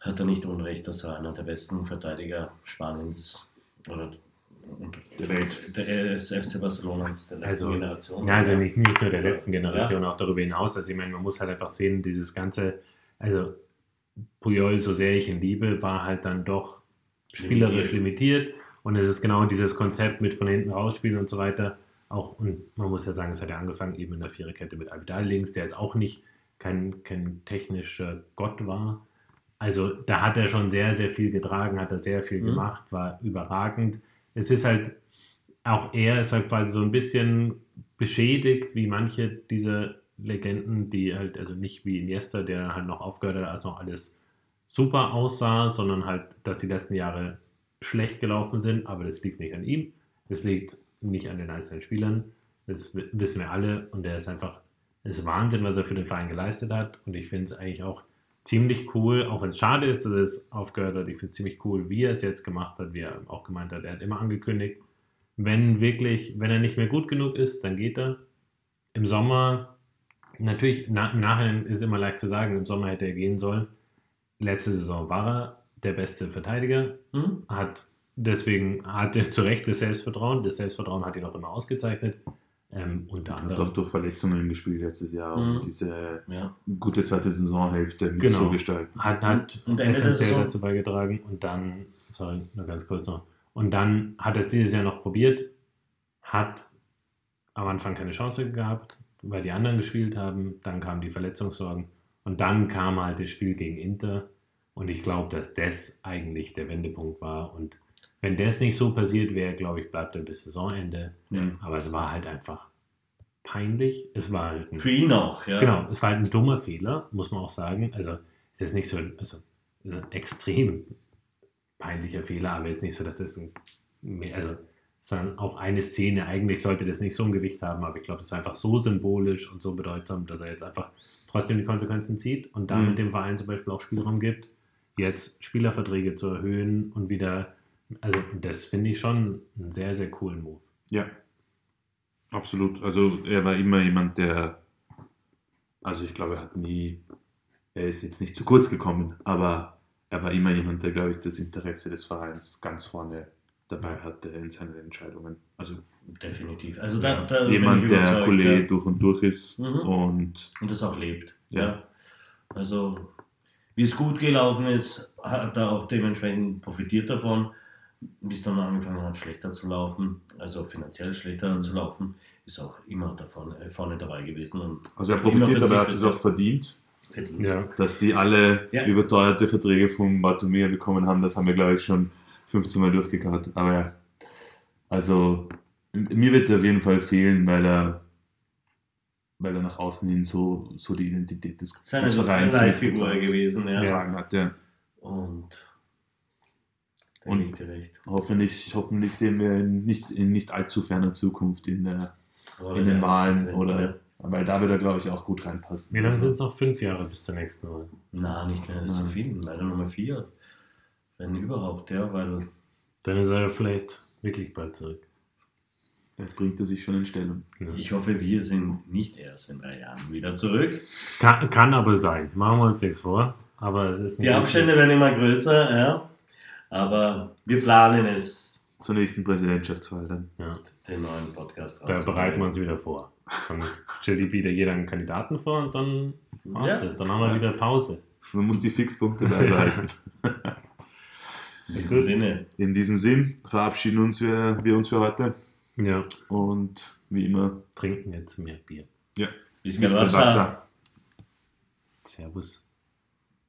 [SPEAKER 3] hat er nicht unrecht, dass er einer der besten Verteidiger Spaniens oder und
[SPEAKER 2] Der Welt.
[SPEAKER 3] Der des FC Barcelonas der letzten
[SPEAKER 4] Also,
[SPEAKER 3] Generation.
[SPEAKER 4] Ja, also nicht, nicht nur der letzten
[SPEAKER 3] Ja.
[SPEAKER 4] Generation, auch darüber hinaus. Also ich meine, man muss halt einfach sehen, dieses ganze, also Puyol, so sehr ich ihn liebe, war halt dann doch spielerisch limitiert. Und es ist genau dieses Konzept mit von hinten rausspielen und so weiter. Auch, und man muss ja sagen, es hat ja angefangen eben in der Viererkette mit Abidal links, der jetzt auch nicht kein, kein technischer Gott war. Also da hat er schon sehr, sehr viel getragen, hat er sehr viel
[SPEAKER 3] Mhm.
[SPEAKER 4] gemacht, war überragend. Es ist halt, auch er ist halt quasi so ein bisschen beschädigt, wie manche dieser Legenden, die halt, also nicht wie Iniesta, der halt noch aufgehört hat, als noch alles super aussah, sondern halt, dass die letzten Jahre schlecht gelaufen sind, aber das liegt nicht an ihm, das liegt nicht an den einzelnen Spielern, das wissen wir alle. Und der ist einfach, es ist Wahnsinn, was er für den Verein geleistet hat. Und ich finde es eigentlich auch ziemlich cool, auch wenn es schade ist, dass er es aufgehört hat, ich finde es ziemlich cool, wie er es jetzt gemacht hat, wie er auch gemeint hat, er hat immer angekündigt, wenn wirklich, wenn er nicht mehr gut genug ist, dann geht er. Im Sommer, natürlich, na, im Nachhinein ist immer leicht zu sagen, im Sommer hätte er gehen sollen. Letzte Saison war er der beste Verteidiger,
[SPEAKER 3] Hm?
[SPEAKER 4] hat deswegen hat er zu Recht das Selbstvertrauen. Das Selbstvertrauen hat ihn auch immer ausgezeichnet. Ähm, unter
[SPEAKER 2] Hat
[SPEAKER 4] anderem.
[SPEAKER 2] auch durch Verletzungen gespielt letztes Jahr
[SPEAKER 3] Mhm.
[SPEAKER 2] und diese
[SPEAKER 3] Ja.
[SPEAKER 2] gute zweite Saisonhälfte mit
[SPEAKER 4] Genau.
[SPEAKER 2] gestalten.
[SPEAKER 4] hat, hat
[SPEAKER 3] Und
[SPEAKER 4] essentiell dazu beigetragen und dann, sorry, nur ganz kurz noch, und dann hat er es dieses Jahr noch probiert, hat am Anfang keine Chance gehabt, weil die anderen gespielt haben, dann kamen die Verletzungssorgen und dann kam halt das Spiel gegen Inter und ich glaube, dass das eigentlich der Wendepunkt war und wenn das nicht so passiert wäre, glaube ich, bleibt er bis Saisonende,
[SPEAKER 3] Ja.
[SPEAKER 4] aber es war halt einfach peinlich, es war halt ein
[SPEAKER 3] Für ihn auch, ja.
[SPEAKER 4] Genau, es war halt ein dummer Fehler, muss man auch sagen. Also, es ist nicht so, ein- also, ist ein extrem peinlicher Fehler, aber es ist nicht so, dass es ein, also, sondern auch eine Szene, eigentlich sollte das nicht so ein Gewicht haben, aber ich glaube, es war einfach so symbolisch und so bedeutsam, dass er jetzt einfach trotzdem die Konsequenzen zieht und damit
[SPEAKER 2] Mhm.
[SPEAKER 4] dem Verein zum Beispiel auch Spielraum gibt, jetzt Spielerverträge zu erhöhen und wieder, also, das finde ich schon einen sehr, sehr coolen Move.
[SPEAKER 2] Ja, absolut. Also er war immer jemand, der, also ich glaube, er hat nie, er ist jetzt nicht zu kurz gekommen, aber er war immer jemand, der, glaube ich, das Interesse des Vereins ganz vorne dabei hatte in seinen Entscheidungen. Also
[SPEAKER 3] Definitiv. Also da, da
[SPEAKER 2] jemand, der Kollege
[SPEAKER 3] ja.
[SPEAKER 2] durch und durch ist
[SPEAKER 3] Mhm.
[SPEAKER 2] und
[SPEAKER 3] und das auch lebt.
[SPEAKER 2] Ja.
[SPEAKER 3] Ja. Also, wie es gut gelaufen ist, hat er auch dementsprechend profitiert davon. Es dann angefangen hat, schlechter zu laufen, also finanziell schlechter
[SPEAKER 2] Mhm.
[SPEAKER 3] zu laufen, ist auch immer davon, äh, vorne dabei gewesen. Und
[SPEAKER 2] also er profitiert, aber er hat es auch verdient.
[SPEAKER 3] verdient.
[SPEAKER 4] Ja.
[SPEAKER 2] Dass die alle
[SPEAKER 3] Ja.
[SPEAKER 2] überteuerte Verträge von Bartomeu bekommen haben, das haben wir, glaube ich, schon 15 Mal durchgekaut. Aber ja, also mir wird er auf jeden Fall fehlen, weil er, weil er nach außen hin so, so die Identität des,
[SPEAKER 3] Seine
[SPEAKER 2] des Vereins
[SPEAKER 3] Leitfigur
[SPEAKER 2] mitgetragen
[SPEAKER 3] gewesen, ja.
[SPEAKER 2] getragen hat. Ja.
[SPEAKER 3] Und da
[SPEAKER 2] Und-
[SPEAKER 3] gebe ich dir recht.
[SPEAKER 2] Hoffentlich, hoffentlich sehen wir ihn nicht in nicht allzu ferner Zukunft in, der, in den Wahlen oder
[SPEAKER 3] ja.
[SPEAKER 2] weil da wird er glaube ich auch gut reinpassen.
[SPEAKER 4] Wie lange
[SPEAKER 2] Also,
[SPEAKER 4] sind es noch? Fünf Jahre bis zur nächsten Wahl.
[SPEAKER 3] Na, nicht mehr so viel, leider Nummer vier. Wenn überhaupt, ja, weil
[SPEAKER 4] Dann ist er vielleicht wirklich bald zurück.
[SPEAKER 2] er bringt er sich schon in Stellung.
[SPEAKER 4] Ja.
[SPEAKER 3] ich hoffe, wir sind nicht erst in drei Jahren wieder zurück.
[SPEAKER 4] Kann, kann aber sein. Machen wir uns nichts vor. Aber es ist
[SPEAKER 3] Die Abstände werden immer größer, ja. Aber wir planen es,
[SPEAKER 2] Zur nächsten Präsidentschaftswahl dann.
[SPEAKER 4] Ja,
[SPEAKER 3] den neuen Podcast
[SPEAKER 4] da bereiten wir uns wieder vor. Dann stellt wieder jeder einen Kandidaten vor und dann war's
[SPEAKER 3] Ja.
[SPEAKER 4] das. Dann haben wir wieder Pause.
[SPEAKER 2] Man muss die Fixpunkte beibehalten.
[SPEAKER 3] In diesem Sinne.
[SPEAKER 2] In diesem Sinn verabschieden uns wir, wir uns für heute
[SPEAKER 4] Ja,
[SPEAKER 2] und wie immer
[SPEAKER 4] trinken jetzt mehr Bier.
[SPEAKER 3] Bis
[SPEAKER 2] bis
[SPEAKER 3] gleich.
[SPEAKER 2] Wasser.
[SPEAKER 4] Servus.